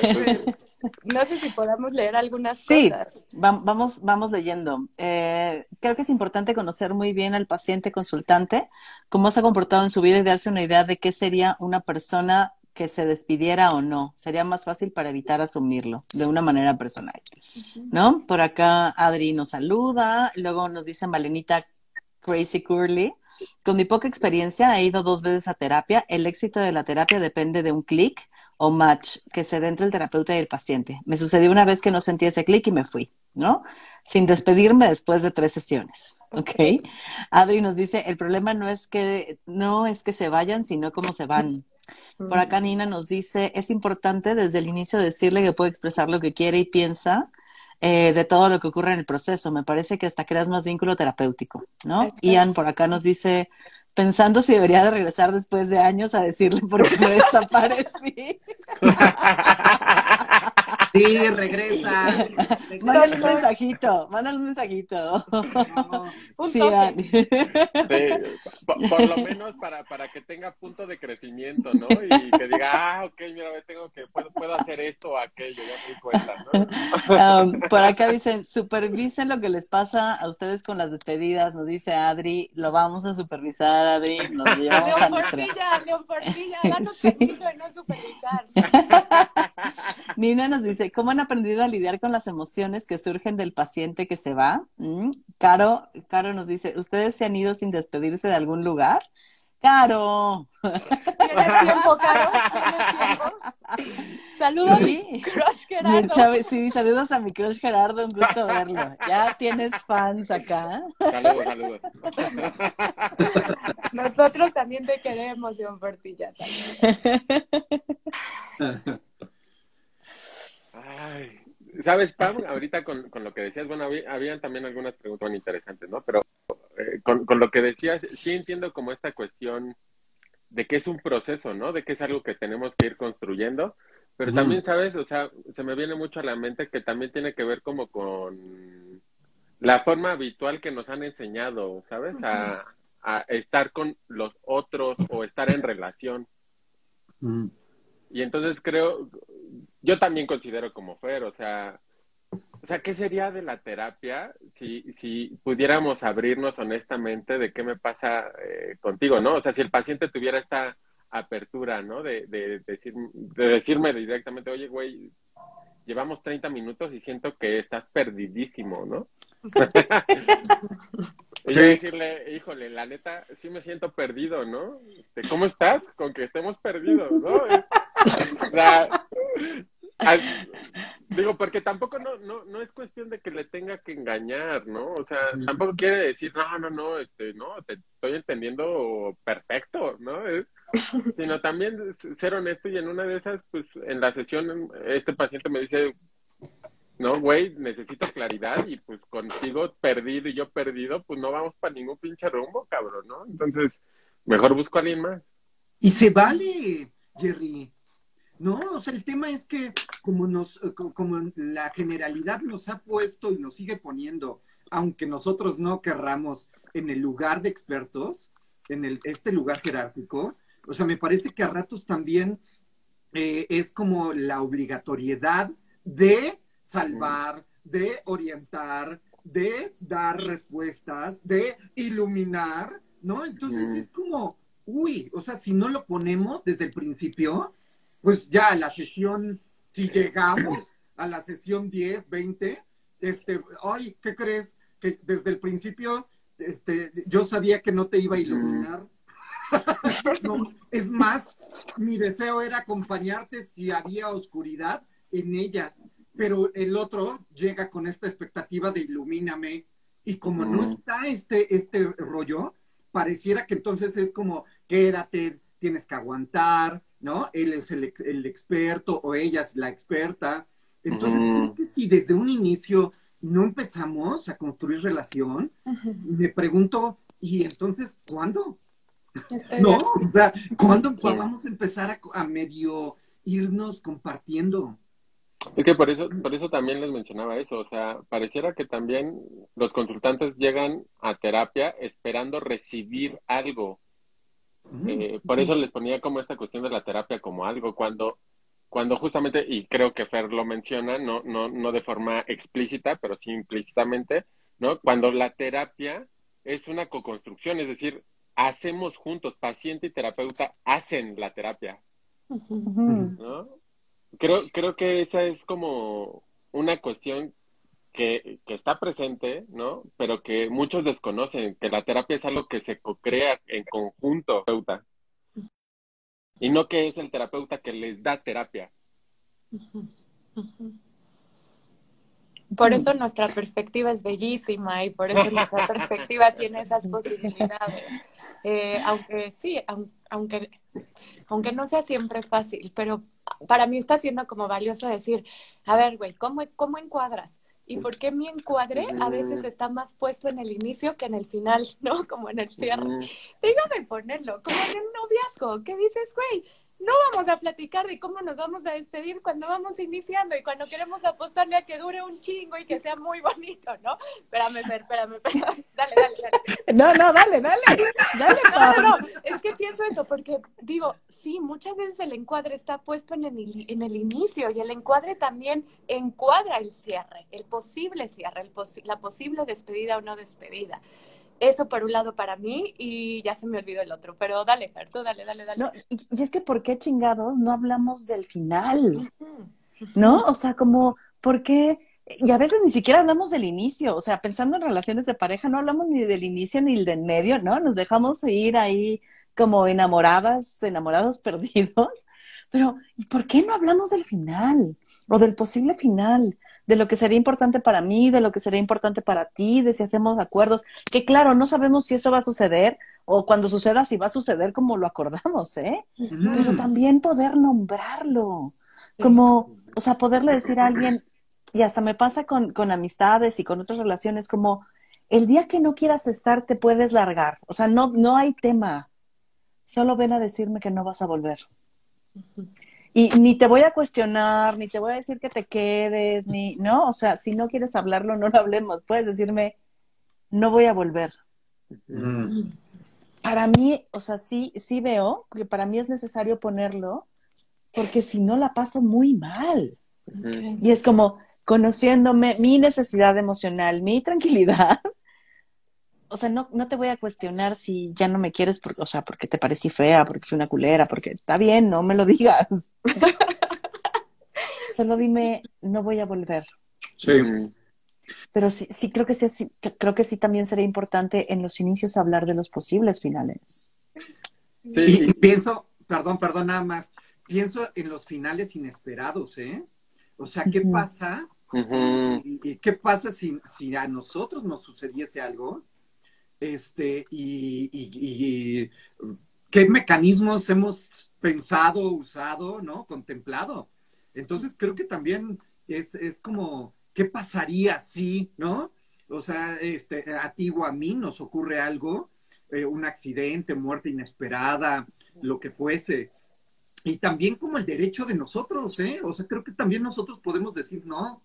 Entonces, no sé si podamos leer algunas Sí, cosas. va- vamos, vamos leyendo. Eh, creo que es importante conocer muy bien al paciente consultante, cómo se ha comportado en su vida y darse una idea de qué sería una persona que se despidiera o no. Sería más fácil para evitar asumirlo de una manera personal, ¿no? Por acá Adri nos saluda, luego nos dice Malenita Crazy Curly. Con mi poca experiencia he ido dos veces a terapia. El éxito de la terapia depende de un clic o match que se dé entre el terapeuta y el paciente. Me sucedió una vez que no sentí ese clic y me fui, ¿no? Sin despedirme después de tres sesiones, ¿ok? Adri nos dice, el problema no es que, no es que se vayan, sino cómo se van. Por acá Nina nos dice, es importante desde el inicio decirle que puede expresar lo que quiere y piensa eh, de todo lo que ocurre en el proceso. Me parece que hasta creas más vínculo terapéutico, ¿no? Ian por acá nos dice, pensando si debería de regresar después de años a decirle por qué me desaparecí. Sí, regresa. Mándale un mensajito, mándale un mensajito. No, Un Sí, por, lo menos para, para que tenga punto de crecimiento, ¿no? Y que diga, ah, ok, mira, tengo que, puedo, puedo hacer esto o aquello, ya me di cuenta, ¿no? Um, por acá dicen, supervisen lo que les pasa a ustedes con las despedidas, nos dice Adri, lo vamos a supervisar, Adri, nos llevamos a León nuestra... Portilla, León Portilla, danos Sí. permiso de no supervisar. Nina nos dice, ¿cómo han aprendido a lidiar con las emociones que surgen del paciente que se va? Mm, Caro, Caro nos dice, ¿ustedes se han ido sin despedirse de algún lugar? Caro, ¿Tienes tiempo, Caro? ¿Tienes tiempo? Saludos a mi Sí. crush Sí, Gerardo. Sí, saludos a mi crush Gerardo, un gusto verlo. Ya tienes fans acá. Saludos, saludos. Nosotros también te queremos, León Portilla. también. Ay, ¿sabes, Pam? Ahorita con, con lo que decías, bueno, había, habían también algunas preguntas muy interesantes, ¿no? Pero eh, con, con lo que decías, sí entiendo como esta cuestión de que es un proceso, ¿no? De que es algo que tenemos que ir construyendo, pero también, ¿sabes? O sea, se me viene mucho a la mente que también tiene que ver como con la forma habitual que nos han enseñado, ¿sabes? A, a estar con los otros o estar en relación. Mm. Y entonces creo, yo también considero como Fer, o sea, o sea, ¿qué sería de la terapia si, si pudiéramos abrirnos honestamente de qué me pasa eh, contigo, ¿no? O sea, si el paciente tuviera esta apertura, ¿no? De, de, decir, de decirme directamente, oye, güey, llevamos 30 minutos y siento que estás perdidísimo, ¿no? y yo decirle, híjole, la neta, sí me siento perdido, ¿no? Este, ¿Cómo estás? Con que estemos perdidos, ¿no? O sea, digo, porque tampoco no, no, no es cuestión de que le tenga que engañar, ¿no? O sea, tampoco quiere decir, no, no, no, este, no, te estoy entendiendo perfecto, ¿no? Es- sino también ser honesto y en una de esas, pues, en la sesión, este paciente me dice, no, güey, necesito claridad y pues contigo perdido y yo perdido, pues no vamos para ningún pinche rumbo, cabrón, ¿no? Entonces, mejor busco a alguien más. Y se vale, Jerry. No, o sea, el tema es que como nos, co- como la generalidad nos ha puesto y nos sigue poniendo, aunque nosotros no querramos, en el lugar de expertos, en el, este lugar jerárquico, o sea, me parece que a ratos también eh, es como la obligatoriedad de salvar, de orientar, de dar respuestas, de iluminar, ¿no? Entonces es como, uy, o sea, si no lo ponemos desde el principio, pues ya la sesión, si llegamos a la sesión 10, 20, este, ay, ¿qué crees? Que desde el principio, este, yo sabía que no te iba a iluminar. no, es más, mi deseo era acompañarte si había oscuridad en ella, pero el otro llega con esta expectativa de ilumíname y como no está este, este rollo, pareciera que entonces es como, quédate, tienes que aguantar, ¿no? Él es el, el experto o ella es la experta. Entonces, creo que si desde un inicio no empezamos a construir relación, me pregunto, ¿y entonces cuándo? no, o sea, ¿cuándo vamos a empezar a, medio irnos compartiendo? Es que por eso, por eso también les mencionaba eso, o sea, pareciera que también los consultantes llegan a terapia esperando recibir algo. Eh, por eso les ponía como esta cuestión de la terapia como algo, cuando, cuando justamente, y creo que Fer lo menciona, no, no, no de forma explícita, pero sí implícitamente, ¿no? Cuando la terapia es una co-construcción, es decir, hacemos juntos, paciente y terapeuta hacen la terapia. ¿no? Creo, creo que esa es como una cuestión que, que, está presente, ¿no? Pero que muchos desconocen, que la terapia es algo que se crea en conjunto, terapeuta. Y no que es el terapeuta que les da terapia. Por eso nuestra perspectiva es bellísima y por eso nuestra perspectiva tiene esas posibilidades. Eh, aunque sí, aunque, aunque no sea siempre fácil, pero para mí está siendo como valioso decir, a ver, güey, ¿cómo, ¿cómo encuadras? ¿Y por qué mi encuadre a veces está más puesto en el inicio que en el final, ¿no? Como en el cierre. Dígame ponerlo, como en un noviazgo, ¿qué dices, güey? No vamos a platicar de cómo nos vamos a despedir cuando vamos iniciando y cuando queremos apostarle a que dure un chingo y que sea muy bonito, ¿no? Espérame, espérame, espérame. Dale, dale, dale. No, no, dale, dale. Dale, no, no, no, es que pienso eso porque digo, sí, muchas veces el encuadre está puesto en el, en el inicio y el encuadre también encuadra el cierre, el posible cierre, el la posible despedida o no despedida. Eso por un lado para mí y ya se me olvidó el otro, pero dale, Gerto, dale, dale, dale. No, y, es que ¿por qué chingados no hablamos del final? ¿No? O sea, como, ¿por qué? Y a veces ni siquiera hablamos del inicio, o sea, pensando en relaciones de pareja, no hablamos ni del inicio ni del medio, ¿no? Nos dejamos ir ahí como enamoradas, enamorados perdidos. Pero, ¿por qué no hablamos del final o del posible final? De lo que sería importante para mí, de lo que sería importante para ti, de si hacemos acuerdos, que claro, no sabemos si eso va a suceder o cuando suceda si va a suceder como lo acordamos, ¿eh? Pero también poder nombrarlo, como, o sea, poderle decir a alguien, y hasta me pasa con, con amistades y con otras relaciones, como, el día que no quieras estar te puedes largar, o sea, no, no hay tema, solo ven a decirme que no vas a volver. Y ni te voy a cuestionar, ni te voy a decir que te quedes, ni, ¿no? O sea, si no quieres hablarlo, no lo hablemos. Puedes decirme, no voy a volver. Para mí, o sea, sí, sí veo que para mí es necesario ponerlo, porque si no la paso muy mal. Y es como conociéndome mi necesidad emocional, mi tranquilidad, o sea, no, no te voy a cuestionar si ya no me quieres, por, o sea, porque te parecí fea, porque fui una culera, porque está bien, no me lo digas. Solo dime, no voy a volver. Sí. Pero sí, sí creo que sí, creo que sí también sería importante en los inicios hablar de los posibles finales. Y, pienso, perdón, perdón, nada más, pienso en los finales inesperados, ¿eh? O sea, ¿qué pasa? y, ¿Qué pasa si, si a nosotros nos sucediese algo? Este, y, qué mecanismos hemos pensado, usado, ¿no? Contemplado. Entonces creo que también es, como, ¿qué pasaría si, ¿no? O sea, este, a ti o a mí nos ocurre algo, eh, un accidente, muerte inesperada, lo que fuese. Y también como el derecho de nosotros, ¿eh? O sea, creo que también nosotros podemos decir, no,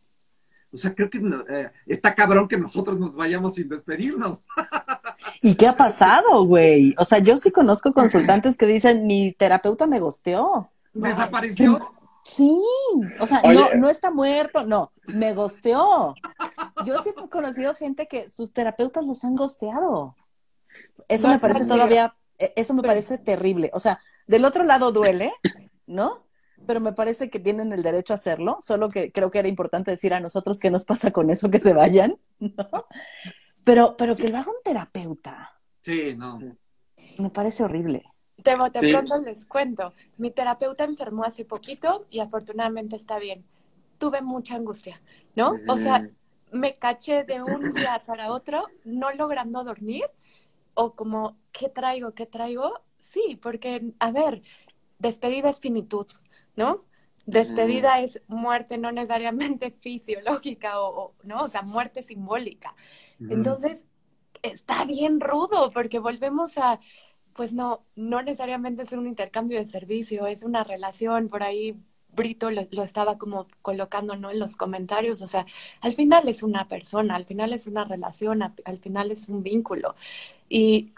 o sea, creo que eh, está cabrón que nosotros nos vayamos sin despedirnos. ¿Y qué ha pasado, güey? O sea, yo sí conozco consultantes que dicen, mi terapeuta me gosteó. ¿Desapareció? Sí, o sea, no, no está muerto, no, me gosteó. Yo sí he conocido gente que sus terapeutas los han gosteado. Eso me parece todavía, e, eso me parece terrible. O sea, del otro lado duele, ¿no? Pero me parece que tienen el derecho a hacerlo, solo que creo que era importante decir a nosotros qué nos pasa con eso, que se vayan, ¿no? Pero, pero que lo haga un terapeuta. Sí, no. Me parece horrible. De, de pronto les cuento, mi terapeuta enfermó hace poquito y afortunadamente está bien. Tuve mucha angustia, ¿no? O sea, me caché de un día para otro no logrando dormir o como, ¿qué traigo? ¿Qué traigo? Sí, porque, a ver, despedida es finitud, ¿no? Despedida es muerte no necesariamente fisiológica o, ¿no? O sea, muerte simbólica. Entonces, está bien rudo porque volvemos a, pues no, no necesariamente es un intercambio de servicio, es una relación, por ahí Brito lo, estaba como colocando ¿no? en los comentarios, o sea, al final es una persona, al final es una relación, al final es un vínculo y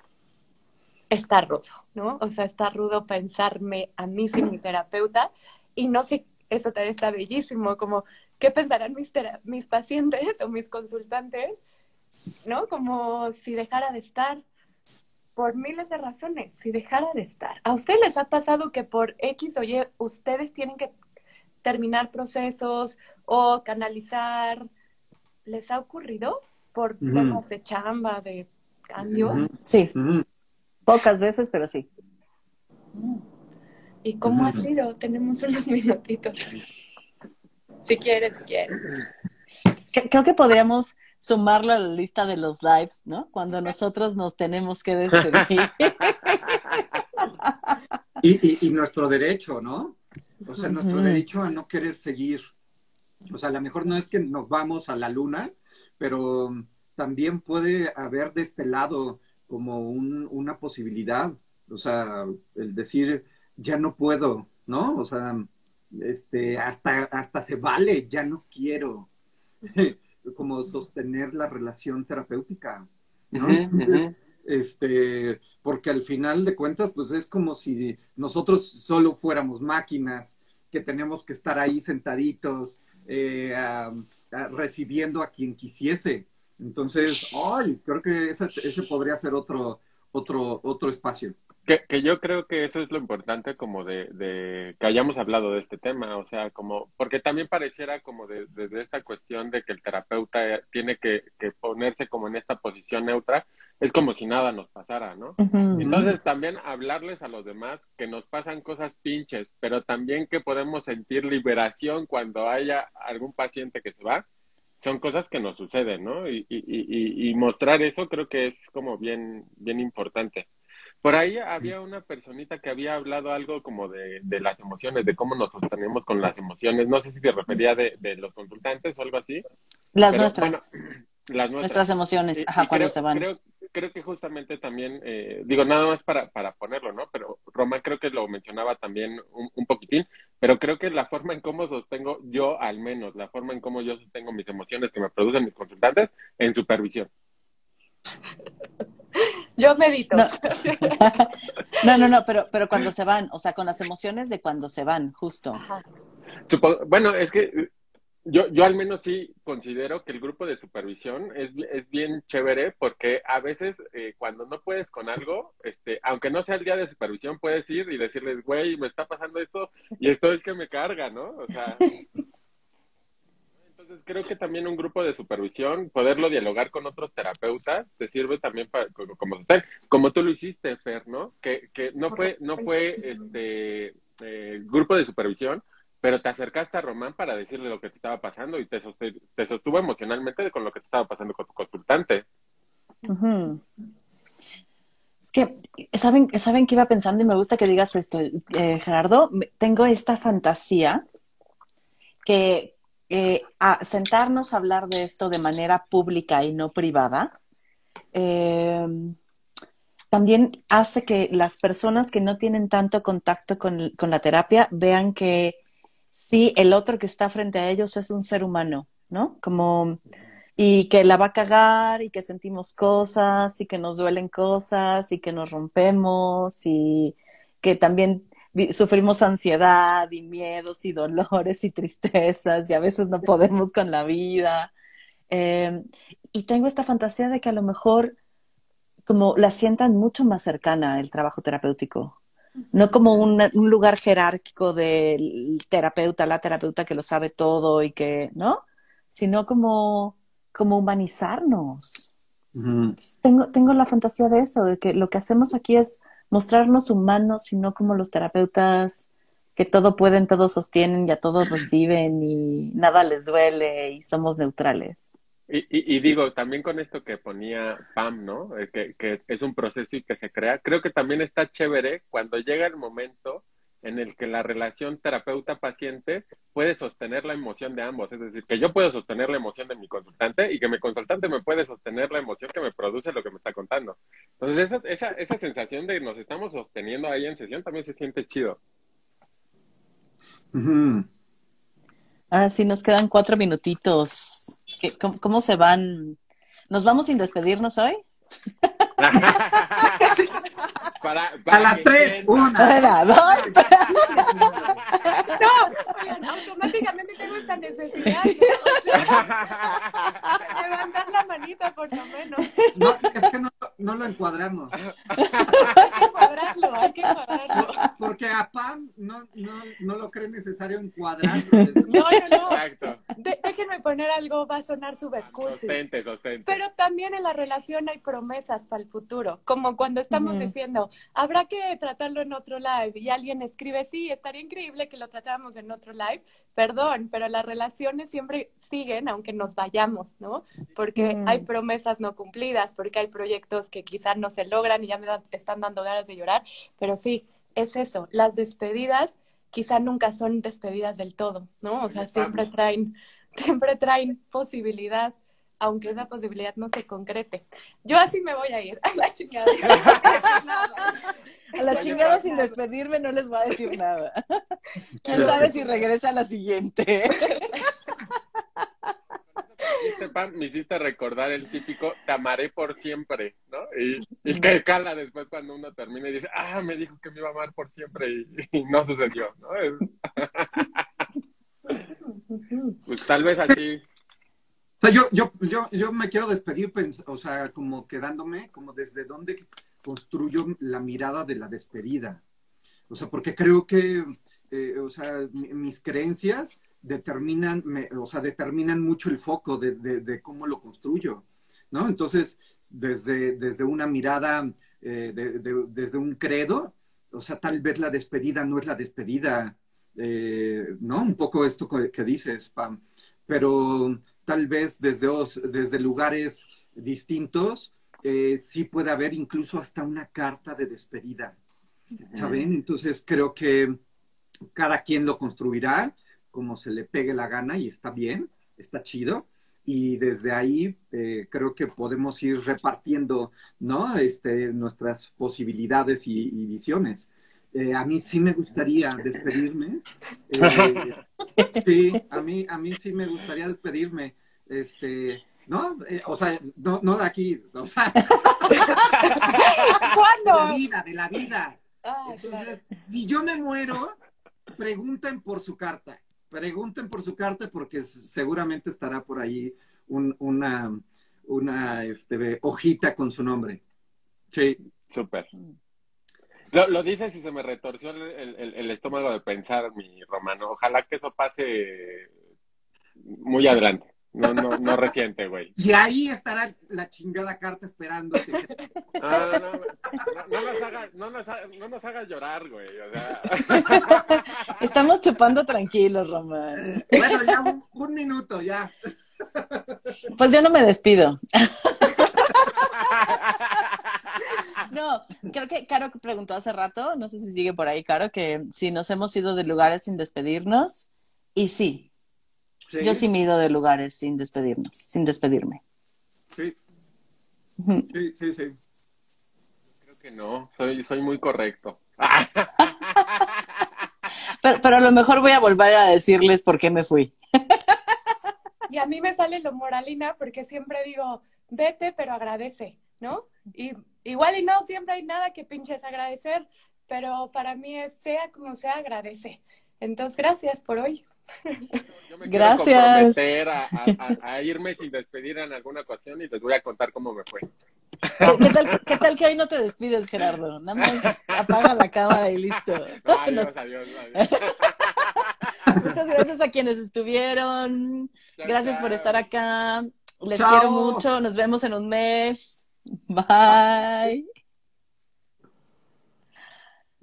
está rudo, ¿no? O sea, está rudo pensarme a mí sin mi terapeuta y no sé, eso también está bellísimo, como, ¿qué pensarán mis, mis pacientes o mis consultantes? ¿No? Como si dejara de estar por miles de razones, si dejara de estar. ¿A ustedes les ha pasado que por X o Y ustedes tienen que terminar procesos o canalizar? ¿Les ha ocurrido por temas de chamba, de cambio? Sí, pocas veces, pero sí. Mm. ¿Y cómo ha sido? Tenemos unos minutitos. Si quieren, si quieren. Creo que podríamos sumarlo a la lista de los lives, ¿no? Cuando nosotros nos tenemos que despedir. y, nuestro derecho, ¿no? O sea, nuestro derecho a no querer seguir. O sea, a lo mejor no es que nos vamos a la luna, pero también puede haber de este lado como una posibilidad. O sea, el decir, ya no puedo, ¿no? O sea, este, hasta, hasta se vale, ya no quiero. como sostener la relación terapéutica, ¿no? Entonces, este, porque al final de cuentas, pues es como si nosotros solo fuéramos máquinas que tenemos que estar ahí sentaditos, eh, recibiendo a quien quisiese. Entonces, ay, creo que ese, ese podría ser otro, otro, otro espacio. Que, que, yo creo que eso es lo importante como de, de, que hayamos hablado de este tema, o sea, como, porque también pareciera como desde de, esta cuestión de que el terapeuta tiene que, que, ponerse como en esta posición neutra, es como si nada nos pasara, ¿no? Entonces también hablarles a los demás que nos pasan cosas pinches, pero también que podemos sentir liberación cuando haya algún paciente que se va, son cosas que nos suceden, ¿no? Y, y, y, y mostrar eso creo que es como bien, bien importante. Por ahí había una personita que había hablado algo como de, de, las emociones, de cómo nos sostenemos con las emociones. No sé si se refería de, de los consultantes o algo así. Las nuestras. las nuestras. emociones, ajá, cuando se van. Creo, creo que justamente también, eh, digo, nada más para, para ponerlo, ¿no? Pero Román creo que lo mencionaba también un, un, poquitín, pero creo que la forma en cómo sostengo, yo al menos, la forma en cómo yo sostengo mis emociones que me producen mis consultantes, en supervisión. Yo medito. No. no, no, pero, pero cuando se van, o sea, con las emociones de cuando se van, justo. bueno, es que yo, yo al menos sí considero que el grupo de supervisión es, es bien chévere porque a veces eh, cuando no puedes con algo, este, aunque no sea el día de supervisión, puedes ir y decirles, güey, me está pasando esto y esto es que me carga, ¿no? O sea, creo que también un grupo de supervisión, poderlo dialogar con otros terapeutas, te sirve también para, como, como tú lo hiciste, Fer, ¿no? Que, que no fue, no fue este eh, grupo de supervisión, pero te acercaste a Román para decirle lo que te estaba pasando y te, te sostuvo emocionalmente con lo que te estaba pasando con tu consultante. Es que, ¿saben, ¿saben qué iba pensando? Y me gusta que digas esto, eh, Gerardo. Tengo esta fantasía que, eh, a sentarnos a hablar de esto de manera pública y no privada, eh, también hace que las personas que no tienen tanto contacto con, la terapia vean que sí, el otro que está frente a ellos es un ser humano, ¿no? Como, y que la va a cagar y que sentimos cosas y que nos duelen cosas y que nos rompemos y que también sufrimos ansiedad y miedos y dolores y tristezas y a veces no podemos con la vida. Em, y tengo esta fantasía de que a lo mejor como la sientan mucho más cercana el trabajo terapéutico. No como un, un lugar jerárquico del terapeuta, la terapeuta que lo sabe todo y que, ¿no? Sino como, como humanizarnos. tengo, tengo la fantasía de eso, de que lo que hacemos aquí es mostrarnos humanos y no como los terapeutas que todo pueden, todo sostienen y a todos reciben y nada les duele y somos neutrales. Y, digo, también con esto que ponía Pam, ¿no? Eh, que, que es un proceso y que se crea, creo que también está chévere cuando llega el momento en el que la relación terapeuta-paciente puede sostener la emoción de ambos. Es decir, que yo puedo sostener la emoción de mi consultante y que mi consultante me puede sostener la emoción que me produce lo que me está contando. Entonces, esa, esa, esa sensación de nos estamos sosteniendo ahí en sesión también se siente chido. Ahora sí, nos quedan cuatro minutitos. cómo, se van? ¿Nos vamos sin despedirnos hoy? para, a las tres, una. dos. no, automáticamente tengo esta necesidad de levantar la manita por lo menos. No, es que no, no lo encuadramos. Hay que encuadrarlo, hay que encuadrarlo. Porque a Pam no, no, no lo cree necesario encuadrarlo. No, no, no. Exacto. déjenme poner algo, va a sonar súper cursi. Sostente, sostente. Pero también en la relación hay promesas para el futuro, como cuando estamos diciendo, habrá que tratarlo en otro live y alguien escribe, sí, estaría increíble que lo tratáramos en otro live. Perdón, pero las relaciones siempre siguen aunque nos vayamos, ¿no? Porque hay promesas no cumplidas, porque hay proyectos que quizás no se logran y ya me están dando ganas de llorar, pero sí, es eso, las despedidas quizá nunca son despedidas del todo, ¿no? O sea, siempre traen, siempre traen posibilidad, aunque esa posibilidad no se concrete. Yo así me voy a ir, a la chingada. a la chingada sin despedirme no les voy a decir nada. ¿Quién sabe si regresa a la siguiente? me hiciste recordar el típico te amaré por siempre, ¿no? Y, que cala después cuando uno termina y dice, ah, me dijo que me iba a amar por siempre y, no sucedió, ¿no? pues tal vez así. O sea, yo, yo, yo, yo me quiero despedir, o sea, como quedándome, como desde dónde construyo la mirada de la despedida. O sea, porque creo que, eh, o sea, mis creencias determinan, o sea, determinan mucho el foco de, cómo lo construyo, ¿no? Entonces, desde, desde una mirada, eh, desde un credo, o sea, tal vez la despedida no es la despedida, eh, ¿no? Un poco esto que, dices, Pam, pero tal vez desde, desde lugares distintos, eh, sí puede haber incluso hasta una carta de despedida, ¿saben? Entonces, creo que cada quien lo construirá como se le pegue la gana y está bien, está chido. Y desde ahí eh, creo que podemos ir repartiendo, ¿no? Este, nuestras posibilidades y, visiones. Eh, a mí sí me gustaría despedirme. Eh, sí, a mí, a mí sí me gustaría despedirme. Este, ¿no? o sea, no, no de aquí, o sea. ¿Cuándo? De la vida, de la vida. Ah, Entonces, si yo me muero, pregunten por su carta pregunten por su carta porque seguramente estará por ahí una, una este, hojita con su nombre. Sí. Súper. Lo, lo dices y se me retorció el, estómago de pensar, mi romano. Ojalá que eso pase muy adelante. No, no, no reciente, güey. Y ahí estará la chingada carta esperando. Ah, no, no, nos haga, no, nos no nos haga llorar, güey. O sea... Estamos chupando tranquilos, Román. Bueno, ya un, minuto, ya. Pues yo no me despido. No, creo que Caro preguntó hace rato, no sé si sigue por ahí, Caro, que si nos hemos ido de lugares sin despedirnos. Y sí, yo sí mido de lugares sin despedirnos, sin despedirme. Sí. Sí, sí, sí. Creo que no, soy, soy muy correcto. pero, a lo mejor voy a volver a decirles por qué me fui. Y a mí me sale lo moralina porque siempre digo, vete, pero agradece, ¿no? Y igual y no, siempre hay nada que pinches agradecer, pero para mí es sea como sea, agradece. Entonces, gracias por hoy. Yo me Gracias. quiero comprometer a, a- a irme sin despedir en alguna ocasión y les voy a contar cómo me fue. ¿Qué, qué tal, qué tal que hoy no te despides, Gerardo? Nada más apaga la cámara y listo. Adiós, adiós, adiós. Muchas gracias a quienes estuvieron. Chao, Gracias por estar acá. Les Chao. quiero mucho. Nos vemos en un mes. Bye.